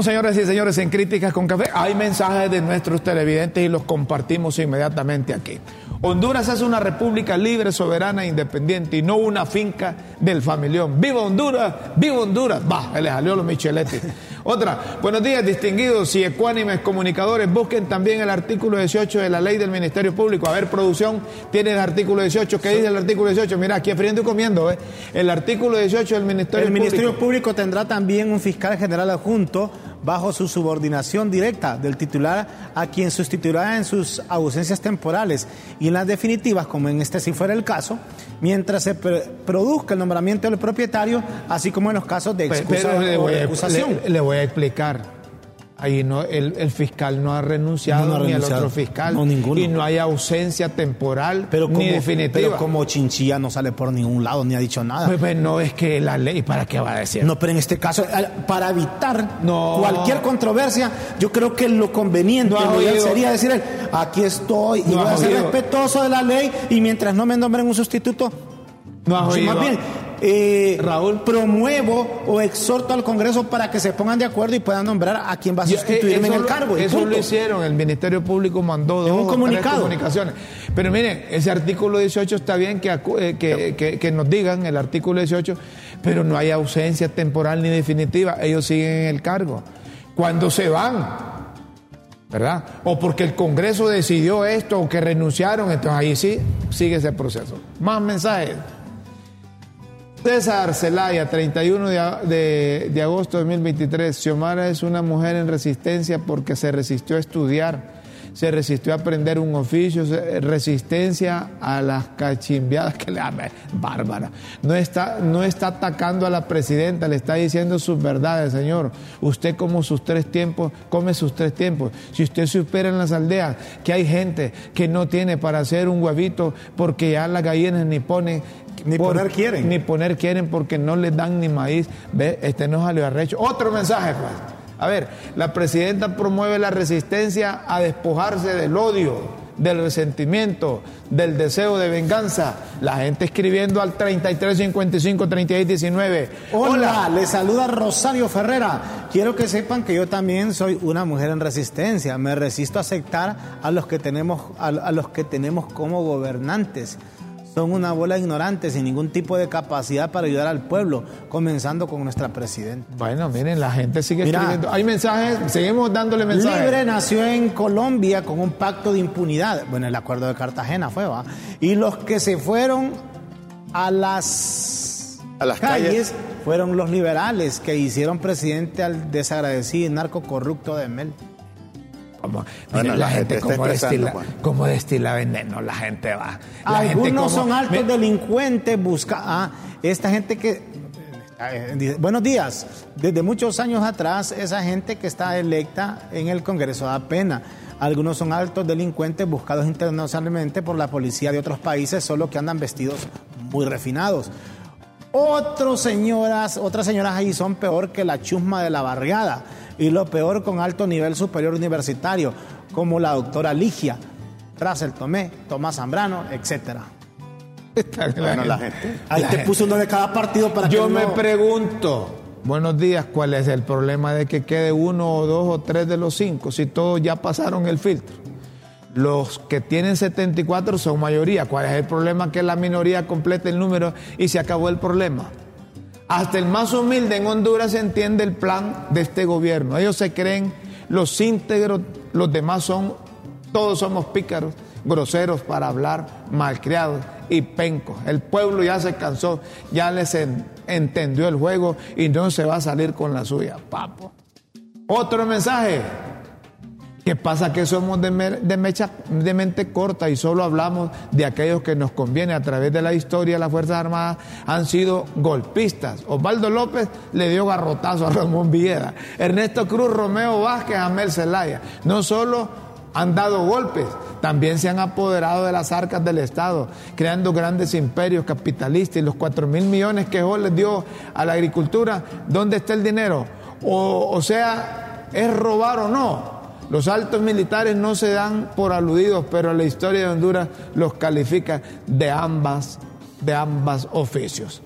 Speaker 1: Señores y señores, en Críticas con Café hay mensajes de nuestros televidentes y los compartimos inmediatamente aquí. Honduras es una república libre, soberana e independiente y no una finca del familión. ¡Viva Honduras! ¡Viva Honduras! Va, le salió los Micheletti. Otra, buenos días, distinguidos y ecuánimes comunicadores. Busquen también el artículo 18 de la ley del Ministerio Público. A ver, producción, tiene el artículo 18. ¿Qué dice el artículo 18? Mira, aquí friendo y comiendo, ¿eh? El artículo 18 del Ministerio
Speaker 2: Público. El Ministerio Público tendrá también un fiscal general adjunto bajo su subordinación directa del titular a quien sustituirá en sus ausencias temporales y en las definitivas, como en este si fuera el caso, mientras se produzca el nombramiento del propietario, así como en los casos de excusa o de acusación.
Speaker 1: le voy a explicar. Ahí no, el, fiscal no ha renunciado, ni el otro fiscal. Y no hay ausencia temporal
Speaker 2: pero
Speaker 1: ni definitiva.
Speaker 2: Pero como Chinchilla no sale por ningún lado, ni ha dicho nada.
Speaker 1: Pues, pues, no es que la ley, ¿para qué va a decir?
Speaker 2: No, pero en este caso, para evitar cualquier controversia, yo creo que lo conveniente sería decir, aquí estoy y voy a ser respetuoso de la ley y mientras no me nombren un sustituto,
Speaker 1: no has oído.
Speaker 2: Más bien, eh, Raúl, promuevo o exhorto al Congreso para que se pongan de acuerdo y puedan nombrar a quien va a sustituirme en el cargo.
Speaker 1: Eso lo hicieron, el Ministerio Público mandó dos
Speaker 2: un comunicado.
Speaker 1: comunicaciones. Pero miren, ese artículo 18 está bien eh, que, que, que, nos digan el artículo 18, pero no hay ausencia temporal ni definitiva, ellos siguen en el cargo. Cuando se van, ¿verdad? O porque el Congreso decidió esto o que renunciaron, entonces ahí sí sigue ese proceso. Más mensajes. César Celaya, 31 de, de, agosto de 2023. Xiomara es una mujer en resistencia porque se resistió a estudiar, se resistió a aprender un oficio, resistencia a las cachimbiadas que le amen. Bárbara. No está, no está atacando a la presidenta, le está diciendo sus verdades, señor. Usted como sus tres tiempos, come sus tres tiempos. Si usted supera en las aldeas que hay gente que no tiene para hacer un huevito porque ya las gallinas ni ponen
Speaker 2: ni poner quieren.
Speaker 1: Ni poner quieren porque no les dan ni maíz. Ve, este no salió arrecho. Otro mensaje, pues. A ver, la presidenta promueve la resistencia a despojarse del odio, del resentimiento, del deseo de venganza. La gente escribiendo al 3355 3819.
Speaker 2: Hola, Hola, le saluda Rosario Ferrera. Quiero que sepan que yo también soy una mujer en resistencia. Me resisto a aceptar a los que tenemos a los que tenemos como gobernantes son una bola ignorante sin ningún tipo de capacidad para ayudar al pueblo, comenzando con nuestra presidenta.
Speaker 1: Bueno, miren, la gente sigue escribiendo. Hay mensajes, seguimos dándole mensajes.
Speaker 2: Libre nació en Colombia con un pacto de impunidad. Bueno, el acuerdo de Cartagena fue, ¿va? Y los que se fueron a las,
Speaker 3: a las calles,
Speaker 2: fueron los liberales que hicieron presidente al desagradecido y narco corrupto de Mel.
Speaker 1: Como, la, gente, como, destila, como destila veneno, la gente va.
Speaker 2: Algunos son altos delincuentes, busca a esta gente que eh, Buenos días. Desde muchos años atrás, esa gente que está electa en el Congreso da pena. Algunos son altos delincuentes buscados internacionalmente por la policía de otros países, solo que andan vestidos muy refinados. Otros señoras, otras señoras ahí son peor que la chusma de la barriada y lo peor con alto nivel superior universitario, como la doctora Ligia, Russell Tomé, Tomás Zambrano, etcétera.
Speaker 1: Bueno, la gente.
Speaker 2: Ahí te puse uno de cada partido para
Speaker 1: Yo me pregunto, buenos días, ¿cuál es el problema de que quede uno o dos o tres de los cinco si todos ya pasaron el filtro? Los que tienen 74 son mayoría. ¿Cuál es el problema? Que la minoría complete el número y se acabó el problema. Hasta el más humilde en Honduras entiende el plan de este gobierno. Ellos se creen los íntegros, los demás son, todos somos pícaros, groseros para hablar, malcriados y pencos. El pueblo ya se cansó, ya les entendió el juego y no se va a salir con la suya, papo. Otro mensaje. ¿Qué pasa? Que somos de, mecha, de mente corta y solo hablamos de aquellos que nos conviene. A través de la historia, las Fuerzas Armadas han sido golpistas. Osvaldo López le dio garrotazo a Ramón Villeda. Ernesto Cruz, Romeo Vázquez, Amel Zelaya. No solo han dado golpes, también se han apoderado de las arcas del Estado, creando grandes imperios capitalistas y los 4 mil millones que Joe les dio a la agricultura, ¿dónde está el dinero? O sea, ¿es robar o no? Los altos militares no se dan por aludidos, pero la historia de Honduras los califica de ambas, de ambas oficios.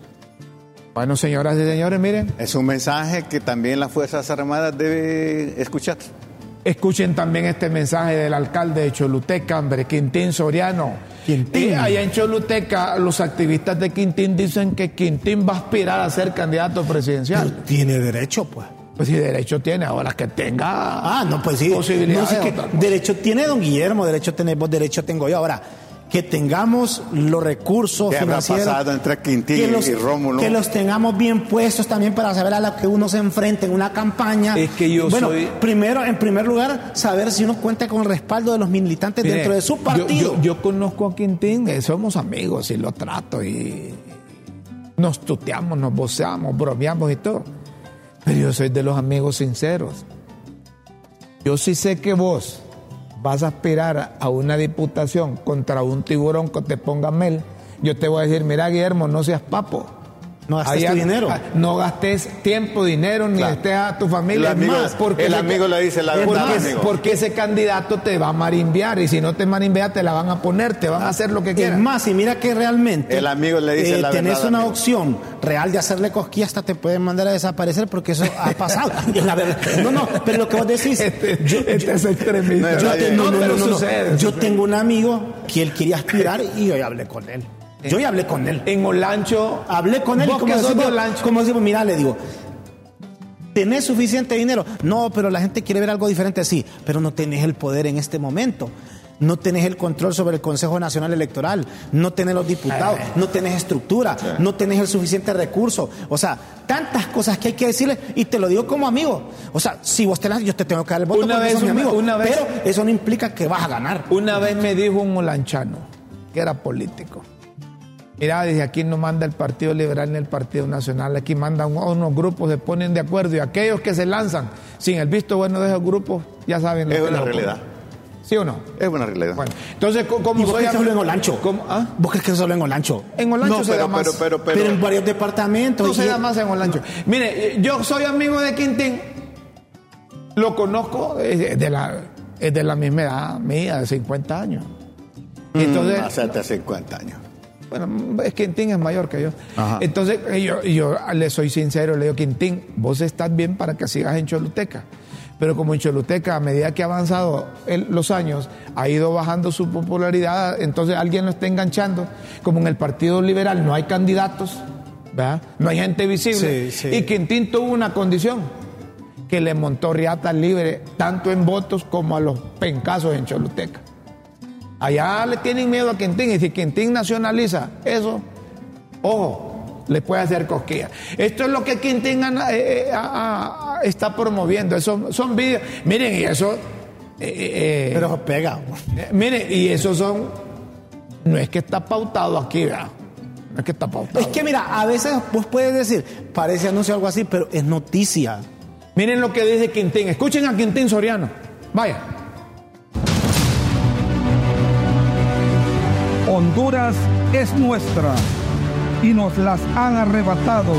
Speaker 1: Bueno, señoras y señores, miren.
Speaker 3: Es un mensaje que también las Fuerzas Armadas deben escuchar.
Speaker 1: Escuchen también este mensaje del alcalde de Choluteca, hombre, Quintín Soriano. Quintín. Y allá en Choluteca, los activistas de Quintín dicen que Quintín va a aspirar a ser candidato presidencial.
Speaker 2: tiene derecho, pues.
Speaker 1: Pues sí, derecho tiene, ahora que tenga.
Speaker 2: Ah, no, pues sí. Posibilidades. derecho tiene don Guillermo, derecho tenemos, derecho tengo yo. Ahora, que tengamos los recursos
Speaker 3: ¿Qué financieros. pasado entre Quintín que los, y Rómulo?
Speaker 2: Que los tengamos bien puestos también para saber a lo que uno se enfrenta en una campaña.
Speaker 1: Es que yo
Speaker 2: bueno,
Speaker 1: soy...
Speaker 2: primero, en primer lugar, saber si uno cuenta con el respaldo de los militantes dentro de su partido.
Speaker 1: Yo, conozco a Quintín, eh, somos amigos y lo trato y nos tuteamos, nos voceamos, bromeamos y todo. Pero yo soy de los amigos sinceros. Yo sí sé que vos vas a aspirar a una diputación contra un tiburón que te ponga mel, yo te voy a decir, mira Guillermo, no seas papo.
Speaker 2: No gastes dinero.
Speaker 1: No gastes tiempo, dinero, ni estés a tu familia.
Speaker 3: El más, porque el amigo le dice la verdad.
Speaker 1: Porque, ese candidato te va a marimbear y si no te marimbea te la van a poner, te van a hacer lo que quieran.
Speaker 2: Es más, y mira que realmente.
Speaker 3: El amigo le dice eh, la
Speaker 2: Tenés una opción real de hacerle cosquillas, hasta te pueden mandar a desaparecer porque eso ha pasado. <laughs> no, no, pero lo que vos decís.
Speaker 1: Este, yo, este es extremista.
Speaker 2: Yo, tengo un amigo que él quería aspirar y yo hablé con él. Yo ya hablé con él.
Speaker 1: En Olancho.
Speaker 2: Hablé con él. como, decimos, como decimos, mira, le digo, ¿tenés suficiente dinero? No, pero la gente quiere ver algo diferente. Sí, pero no tenés el poder en este momento. No tenés el control sobre el Consejo Nacional Electoral, no tenés los diputados, no tenés estructura, no tenés el suficiente recurso. O sea, tantas cosas que hay que decirle y te lo digo como amigo. O sea, si vos tenés, yo te tengo que dar el voto
Speaker 1: una vez, mi amigo. Una vez,
Speaker 2: pero eso no implica que vas a ganar.
Speaker 1: Una vez me dijo un molanchano que era político Mira, desde aquí no manda el Partido Liberal ni el Partido Nacional, aquí mandan unos grupos, se ponen de acuerdo y aquellos que se lanzan sin el visto bueno de esos grupos, ya saben
Speaker 3: lo es una realidad.
Speaker 1: ¿Sí o no?
Speaker 3: Es una realidad. Bueno,
Speaker 1: entonces, ¿cómo
Speaker 2: ¿Y vos crees que solo en Olancho?
Speaker 1: ¿Ah?
Speaker 2: ¿Vos crees que solo en Olancho?
Speaker 1: En Olancho se da más.
Speaker 2: Pero, en varios departamentos.
Speaker 1: No se da más en Olancho. Mire, yo soy amigo de Quintín, lo conozco, es de la, es de la misma edad mía, de 50 años.
Speaker 3: Mm, entonces, hace 50 años.
Speaker 1: Bueno, es Quintín es mayor que yo. Entonces, yo, yo le soy sincero, le digo, Quintín, vos estás bien para que sigas en Choluteca. Pero como en Choluteca, a medida que ha avanzado los años, ha ido bajando su popularidad, entonces alguien lo está enganchando. Como en el Partido Liberal no hay candidatos, ¿verdad? no hay gente visible. Y Quintín tuvo una condición, que le montó riata libre, tanto en votos como a los pencazos en Choluteca. Allá le tienen miedo a Quintín y si Quintín nacionaliza eso, ojo, le puede hacer cosquillas. Esto es lo que Quintín eh, eh, está promoviendo. Eso, son vídeos. Miren, y eso.
Speaker 2: Eh, Pero pega.
Speaker 1: miren, y eso son. No es que está pautado aquí, ¿verdad? No es que está pautado.
Speaker 2: Es que mira, a veces vos puedes decir, parece anuncio algo así, pero es noticia.
Speaker 1: Miren lo que dice Quintín. Escuchen a Quintín Soriano. Vaya.
Speaker 5: Honduras es nuestra y nos las han arrebatado.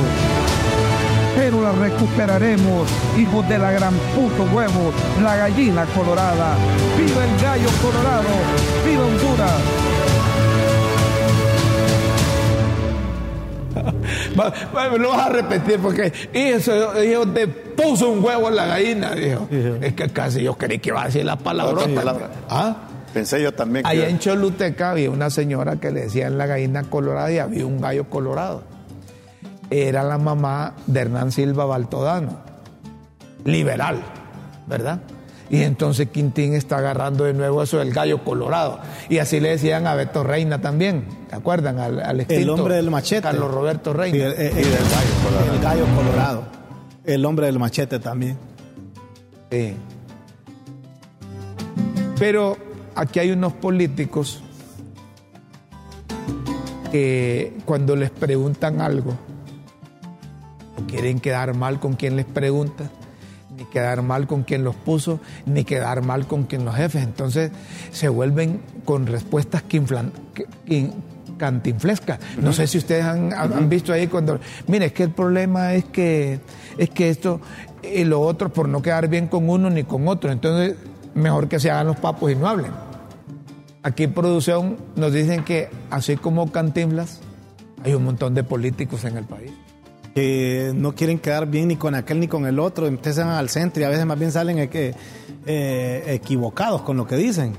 Speaker 5: Pero la recuperaremos, hijos de la gran puto huevo, la gallina colorada. ¡Viva el gallo colorado! ¡Viva
Speaker 1: Honduras! <laughs> Lo vas a repetir porque eso, hijo te puso un huevo en la gallina, dijo. Es que casi yo creí que iba a decir la palabra.
Speaker 3: ¿Ah? Pensé yo también
Speaker 1: que... Allá en Choluteca había una señora que le decían la gallina colorada y había un gallo colorado. Era la mamá de Hernán Silva Baltodano, liberal, ¿verdad? Y entonces Quintín está agarrando de nuevo eso del gallo colorado. Y así le decían a Beto Reina también, ¿te acuerdan? Al,
Speaker 2: El hombre del machete.
Speaker 1: Carlos Roberto Reina.
Speaker 2: el, gallo colorado. el gallo colorado. El hombre del machete también.
Speaker 1: Sí. Pero aquí hay unos políticos que cuando les preguntan algo, no quieren quedar mal con quien les pregunta, ni quedar mal con quien los puso, ni quedar mal con quien los jefes. Entonces se vuelven con respuestas que inflan, cantinflescas. No sé si ustedes han, visto ahí cuando, mire, es que el problema es que, es que esto y lo otro por no quedar bien con uno ni con otro. Entonces, mejor que se hagan los papos y no hablen. Aquí en producción nos dicen que así como Cantinflas, hay un montón de políticos en el país
Speaker 2: que no quieren quedar bien ni con aquel ni con el otro, empiezan al centro y a veces más bien salen eh, eh, equivocados con lo que dicen.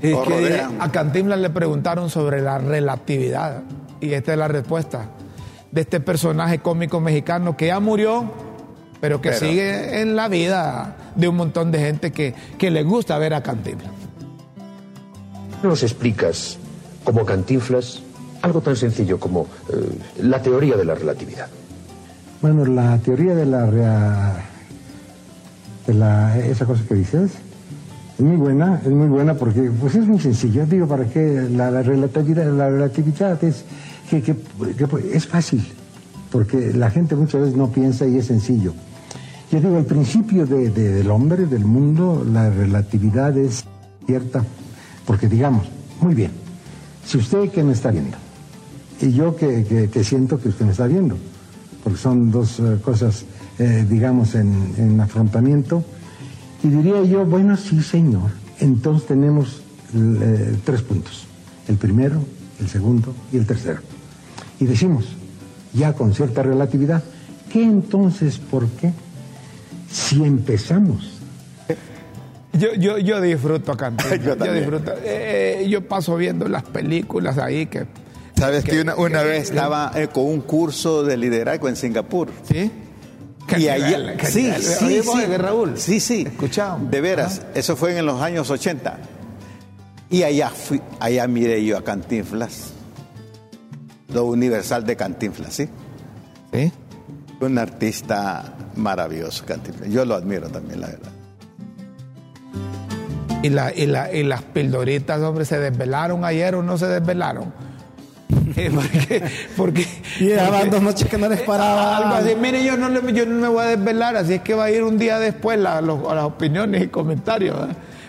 Speaker 1: a Cantinflas le preguntaron sobre la relatividad y esta es la respuesta de este personaje cómico mexicano que ya murió, pero que sigue en la vida de un montón de gente que, que le gusta ver a Cantinflas.
Speaker 6: Nos explicas, como Cantinflas, algo tan sencillo como eh, la teoría de la relatividad.
Speaker 7: Bueno, la teoría de la, de la esa cosa que dices es muy buena, es muy buena porque pues es muy sencillo. Digo, para qué la, relatividad, la relatividad es que, es fácil, porque la gente muchas veces no piensa y es sencillo. Yo digo, el principio del hombre, del mundo, la relatividad es cierta, porque digamos, muy bien, si usted que me está viendo, y yo que, siento que usted me está viendo, porque son dos eh, cosas, eh, digamos, en, afrontamiento. Y diría yo, bueno, sí, señor. Entonces tenemos eh, tres puntos. El primero, el segundo y el tercero. Y decimos, ya con cierta relatividad, ¿qué entonces, por qué? Si empezamos
Speaker 1: yo, yo, yo disfruto cantar. yo, yo, disfruto. yo paso viendo las películas ahí que
Speaker 3: Sabes que, una, vez estaba eh, con un curso de liderazgo en Singapur.
Speaker 1: ¿Sí?
Speaker 3: Y allá, sí, sí, sí,
Speaker 1: Raúl.
Speaker 3: Sí, sí.
Speaker 1: Escuchamos.
Speaker 3: De veras, eso fue en los años 80. Y allá fui, allá miré yo a Cantinflas. Lo universal de Cantinflas, ¿sí?
Speaker 1: Sí.
Speaker 3: Un artista maravilloso, Cantinflas. Yo lo admiro también, la verdad.
Speaker 1: ¿Y, la, y, la, y las pildoritas, hombre, se desvelaron ayer o no se desvelaron? <laughs> porque, porque,
Speaker 2: y daban dos noches que no les paraba. <laughs>
Speaker 1: Algo así. Mire, yo no, yo no me voy a desvelar, así es que va a ir un día después la, las opiniones y comentarios.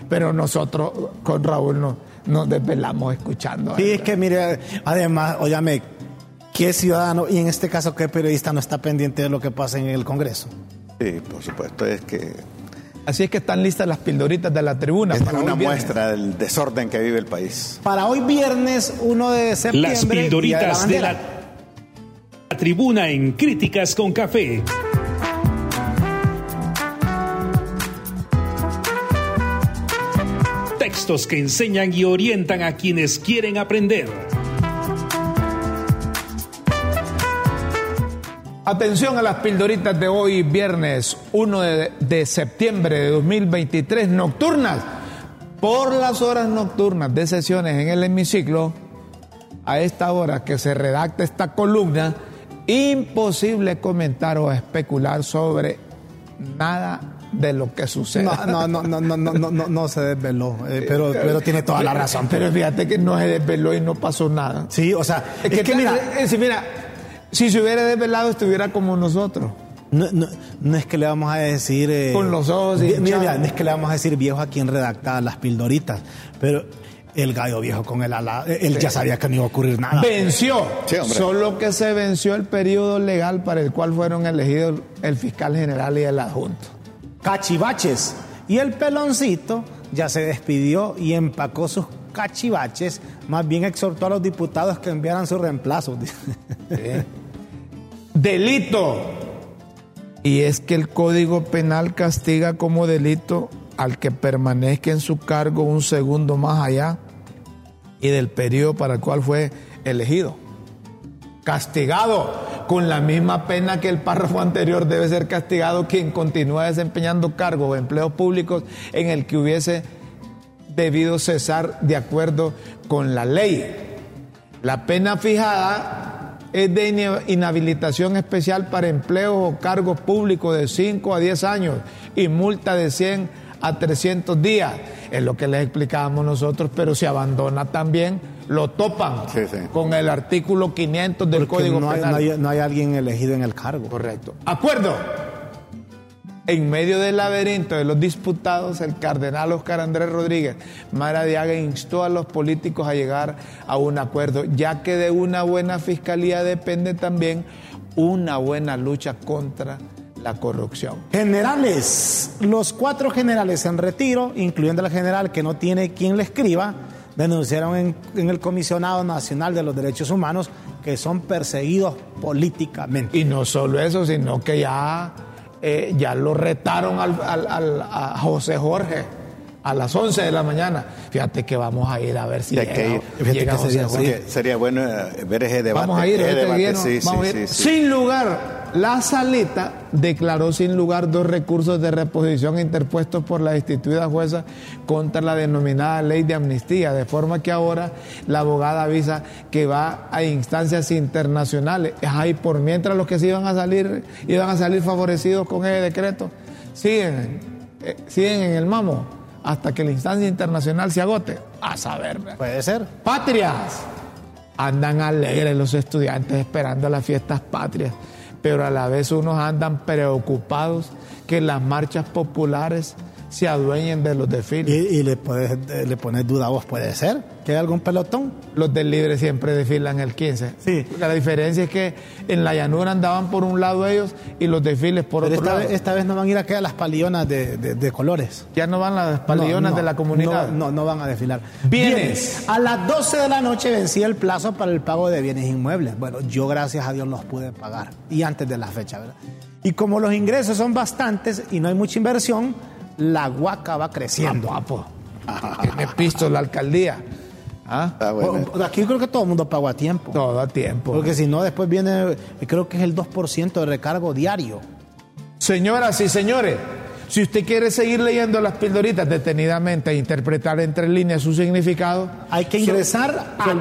Speaker 1: Pero nosotros con Raúl no, nos desvelamos escuchando.
Speaker 2: Sí, es que mire, además, óyame, ¿qué ciudadano y en este caso qué periodista no está pendiente de lo que pasa en el Congreso?
Speaker 3: Sí, por supuesto, es que
Speaker 1: Así es que están listas las pildoritas de la tribuna.
Speaker 3: Es para una muestra del desorden que vive el país.
Speaker 2: Para hoy viernes 1 de septiembre.
Speaker 8: Las pildoritas de la, tribuna en Críticas con Café. Textos que enseñan y orientan a quienes quieren aprender.
Speaker 1: Atención a las pildoritas de hoy, viernes 1 de, septiembre de 2023, nocturnas. Por las horas nocturnas de sesiones en el hemiciclo, a esta hora que se redacta esta columna, imposible comentar o especular sobre nada de lo que sucede.
Speaker 2: No, no, no, no, no, no, no, no se desveló, eh, pero, pero tiene toda la razón.
Speaker 1: Pero fíjate que no se desveló y no pasó nada.
Speaker 2: Sí, o sea,
Speaker 1: es, que, mira, es, mira, si se hubiera desvelado, estuviera como nosotros.
Speaker 2: No, no, no es que le vamos a decir.
Speaker 1: Eh, Con los ojos y.
Speaker 2: Mira, no es que le vamos a decir viejo a quien redacta las pildoritas, pero el gallo viejo con el ala, él ya sabía que no iba a ocurrir nada.
Speaker 1: Venció. solo que se venció el periodo legal para el cual fueron elegidos el fiscal general y el adjunto.
Speaker 2: Cachivaches. Y el peloncito ya se despidió y empacó sus cachivaches, más bien exhortó a los diputados que enviaran su reemplazo.
Speaker 1: Delito. Y es que el Código Penal castiga como delito al que permanezca en su cargo un segundo más allá y del periodo para el cual fue elegido. Castigado con la misma pena que el párrafo anterior debe ser castigado quien continúa desempeñando cargos o empleos públicos en el que hubiese debido cesar de acuerdo con la ley. La pena fijada es de inhabilitación especial para empleos o cargos públicos de 5 a 10 años y multa de 100 a 300 días. Es lo que les explicábamos nosotros, pero se abandona también, lo topan con el artículo 500 del Código
Speaker 2: no
Speaker 1: Penal.
Speaker 2: no hay alguien elegido en el cargo.
Speaker 1: Correcto. Acuerdo En medio del laberinto de los disputados, el cardenal Oscar Andrés Rodríguez Maradiaga instó a los políticos a llegar a un acuerdo, ya que de una buena fiscalía depende también una buena lucha contra la corrupción.
Speaker 2: Generales, los cuatro generales en retiro, incluyendo el general que no tiene quien le escriba, denunciaron en, el Comisionado Nacional de los Derechos Humanos que son perseguidos políticamente.
Speaker 1: Y no solo eso, sino que ya eh, ya lo retaron al, a José Jorge a las 11 de la mañana. Fíjate que vamos a ir a ver si
Speaker 3: llega, sería, bueno eh, ver ese debate.
Speaker 1: Vamos a ir, este Sin lugar, la salita declaró sin lugar dos recursos de reposición interpuestos por la instituida jueza contra la denominada ley de amnistía, de forma que ahora la abogada avisa que va a instancias internacionales. Ahí por mientras los que se iban a salir, iban a salir favorecidos con ese decreto, siguen, eh, siguen en el mamo hasta que la instancia internacional se agote. A saber.
Speaker 2: Puede ser.
Speaker 1: Patrias. Andan alegres los estudiantes esperando las fiestas patrias, pero a la vez unos andan preocupados que las marchas populares se adueñen de los desfiles.
Speaker 2: ¿Y, le, puedes, le pones duda a vos? ¿Puede ser? ¿Que hay algún pelotón?
Speaker 1: Los del Libre siempre desfilan el 15.
Speaker 2: Sí.
Speaker 1: la diferencia es que en la llanura andaban por un lado ellos y los desfiles por otro
Speaker 2: esta
Speaker 1: lado.
Speaker 2: Vez, esta vez no van a ir a quedar las palionas de, colores.
Speaker 1: Ya no van las palionas de la comunidad.
Speaker 2: No, no, van a desfilar.
Speaker 1: Bienes.
Speaker 2: A las 12 de la noche vencía el plazo para el pago de bienes inmuebles. Bueno, yo gracias a Dios los pude pagar. Y antes de la fecha, ¿verdad? Y como los ingresos son bastantes y no hay mucha inversión, la guaca va creciendo.
Speaker 1: Ah, papo. que me pisto la alcaldía.
Speaker 2: ¿Ah? ah aquí creo que todo el mundo paga a tiempo.
Speaker 1: Todo a tiempo.
Speaker 2: Porque si no, después viene, creo que es el 2% de recargo diario.
Speaker 1: Señoras y señores, si usted quiere seguir leyendo las pildoritas detenidamente e interpretar entre líneas su significado,
Speaker 2: hay que ingresar a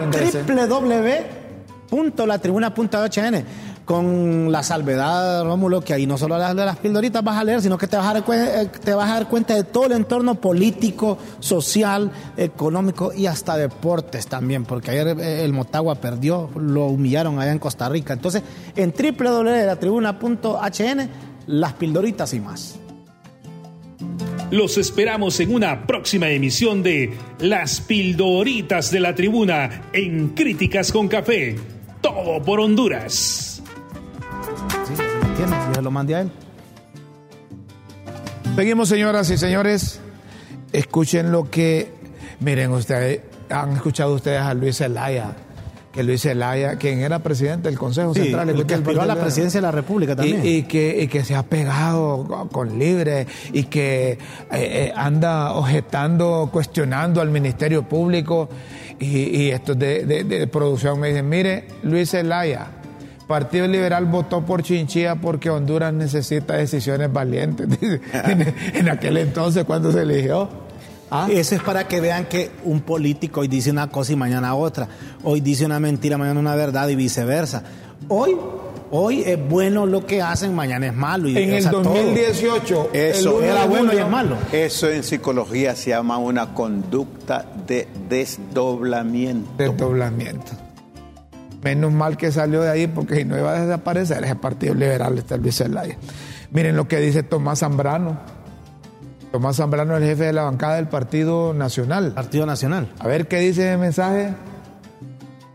Speaker 2: www.latribuna.hn con la salvedad, Rómulo, que ahí no solo las de las pildoritas vas a leer, sino que te vas a, dar, eh, te vas a dar cuenta de todo el entorno político, social, económico y hasta deportes también, porque ayer eh, el Motagua perdió, lo humillaron allá en Costa Rica. Entonces, en www.latribuna.hn, las pildoritas y más.
Speaker 8: Los esperamos en una próxima emisión de Las Pildoritas de la Tribuna en Críticas con Café. Todo por Honduras
Speaker 2: lo mandé a él.
Speaker 1: Seguimos, señoras y señores. Escuchen lo que. Miren, ustedes. Han escuchado ustedes a Luis Zelaya. Que Luis Zelaya, quien era presidente del Consejo Central,
Speaker 2: el que aspiró a la presidencia de la República también.
Speaker 1: Y, que, que se ha pegado con libre y que eh, eh, anda objetando, cuestionando al Ministerio Público y, y estos de, de, producción me dicen, mire, Luis Zelaya, Partido Liberal votó por Chinchilla porque Honduras necesita decisiones valientes. <laughs> en, aquel entonces, cuando se eligió.
Speaker 2: ¿Ah? Eso es para que vean que un político hoy dice una cosa y mañana otra. Hoy dice una mentira, mañana una verdad y viceversa. Hoy, hoy es bueno lo que hacen, mañana es malo.
Speaker 1: Y, en el 2018
Speaker 2: eso era bueno y es malo.
Speaker 3: Eso en psicología se llama una conducta de desdoblamiento.
Speaker 1: Desdoblamiento. Menos mal que salió de ahí porque si no iba a desaparecer ese Partido Liberal está el Zelaya. Miren lo que dice Tomás Zambrano. Tomás Zambrano es el jefe de la bancada del Partido Nacional.
Speaker 2: Partido Nacional.
Speaker 1: A ver qué dice el mensaje.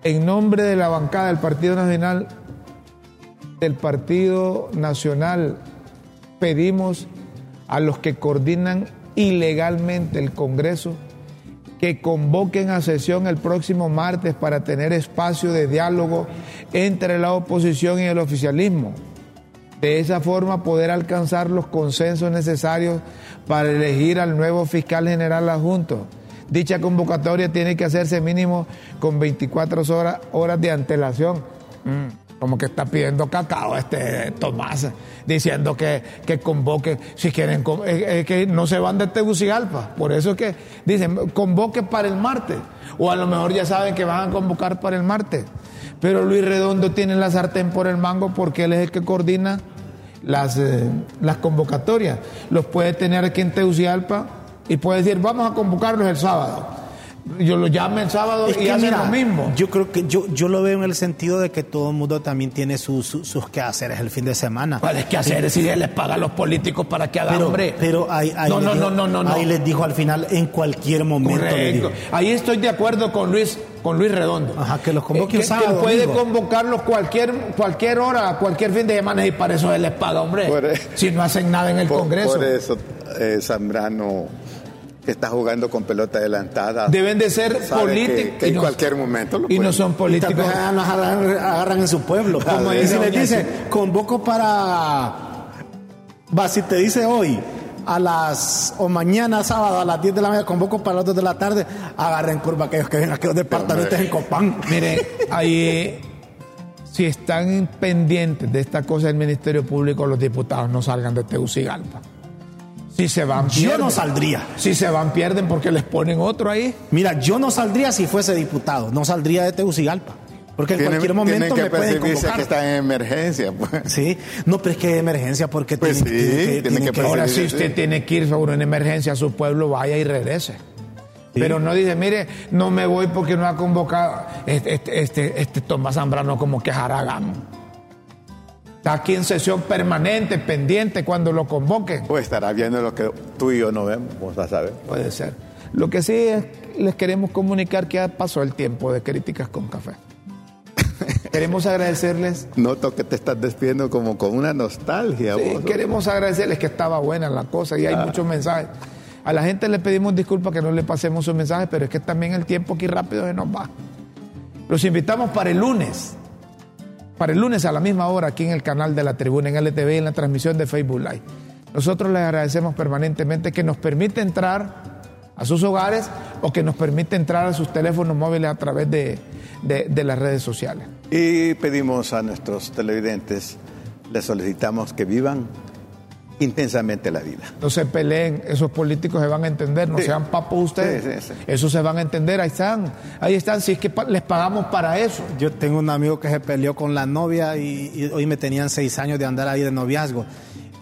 Speaker 1: En nombre de la bancada del Partido Nacional, del Partido Nacional, pedimos a los que coordinan ilegalmente el Congreso que convoquen a sesión el próximo martes para tener espacio de diálogo entre la oposición y el oficialismo. De esa forma poder alcanzar los consensos necesarios para elegir al nuevo fiscal general adjunto. Dicha convocatoria tiene que hacerse mínimo con 24 horas, horas de antelación. Mm como que está pidiendo cacao este Tomás, diciendo que, que convoque, si quieren, es que no se van de Tegucigalpa, por eso es que dicen, convoque para el martes, o a lo mejor ya saben que van a convocar para el martes, pero Luis Redondo tiene la sartén por el mango porque él es el que coordina las, eh, las convocatorias, los puede tener aquí en Tegucigalpa y puede decir, vamos a convocarlos el sábado yo lo llamo el sábado y hacen lo mismo.
Speaker 2: Yo creo que yo, yo lo veo en el sentido de que todo el mundo también tiene sus, sus, quehaceres el fin de semana.
Speaker 1: ¿Cuáles quehaceres? Si les paga a los políticos para que hagan hombre.
Speaker 2: Pero ahí, no, no, no, no, no, ahí les dijo al final en cualquier momento.
Speaker 1: Ahí estoy de acuerdo con Luis con Luis Redondo.
Speaker 2: Ajá, que los convoque eh, que,
Speaker 1: puede convocarlos cualquier, cualquier hora, cualquier fin de semana y para eso él les paga, hombre. E- si no hacen nada en el Congreso.
Speaker 3: Por eso eh, Zambrano que está jugando con pelota adelantada.
Speaker 1: Deben de ser políticos.
Speaker 3: en cualquier momento
Speaker 1: Y no son políticos. Y
Speaker 2: agarran, en su pueblo. <laughs> Como y si les dice, convoco para... Va, si te dice hoy, a las, o mañana sábado a las 10 de la mañana, convoco para las 2 de la tarde, agarren curva aquellos que ven aquellos departamentos en Copán. <laughs>
Speaker 1: Mire, ahí, si están pendientes de esta cosa del Ministerio Público, los diputados no salgan de Tegucigalpa. Si se van,
Speaker 2: pierden. Yo no saldría.
Speaker 1: Si se van, pierden porque les ponen otro ahí.
Speaker 2: Mira, yo no saldría si fuese diputado, no saldría de Tegucigalpa. Porque en cualquier momento me pueden convocar.
Speaker 3: que está en emergencia. Pues.
Speaker 2: Sí, no, pero es que es emergencia porque
Speaker 3: pues tiene,
Speaker 1: que, que, Ahora si usted tiene que ir seguro en emergencia a su pueblo, vaya y regrese. Pero no dice, mire, no me voy porque no ha convocado este, este, este, este Tomás Zambrano como que Haragán. Está aquí en sesión permanente, pendiente cuando lo convoque.
Speaker 3: Pues estará viendo lo que tú y yo no vemos, vamos a saber.
Speaker 1: Puede ser. Lo que sí es, les queremos comunicar que ya pasó el tiempo de críticas con café. <laughs> Queremos agradecerles.
Speaker 3: Noto que te estás despidiendo como con una nostalgia.
Speaker 1: Sí, queremos agradecerles que estaba buena la cosa y hay ah. muchos mensajes. A la gente le pedimos disculpas que no le pasemos sus mensajes, pero es que también el tiempo aquí rápido se nos va. Los invitamos para el lunes para el lunes a la misma hora aquí en el canal de la tribuna, en LTV, en la transmisión de Facebook Live. Nosotros les agradecemos permanentemente que nos permite entrar a sus hogares o que nos permite entrar a sus teléfonos móviles a través de, de las redes sociales.
Speaker 3: Y pedimos a nuestros televidentes, les solicitamos que vivan intensamente la vida.
Speaker 1: No se peleen, esos políticos se van a entender, no sean papos ustedes. Eso se van a entender, ahí están, ahí están, si es que les pagamos para eso.
Speaker 2: Yo tengo un amigo que se peleó con la novia y, hoy me tenían seis años de andar ahí de noviazgo.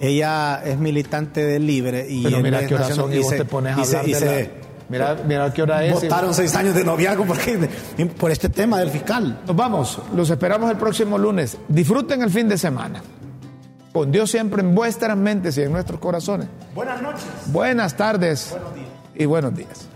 Speaker 2: Ella es militante de Libre y
Speaker 1: Pero mira qué hora son y, vos te pones a hablar de Mira, mira qué hora es.
Speaker 2: Votaron seis años de noviazgo porque, por este tema del fiscal.
Speaker 1: Nos vamos, los esperamos el próximo lunes. Disfruten el fin de semana con Dios siempre en vuestras mentes y en nuestros corazones.
Speaker 2: Buenas noches.
Speaker 1: Buenas tardes. Y buenos días.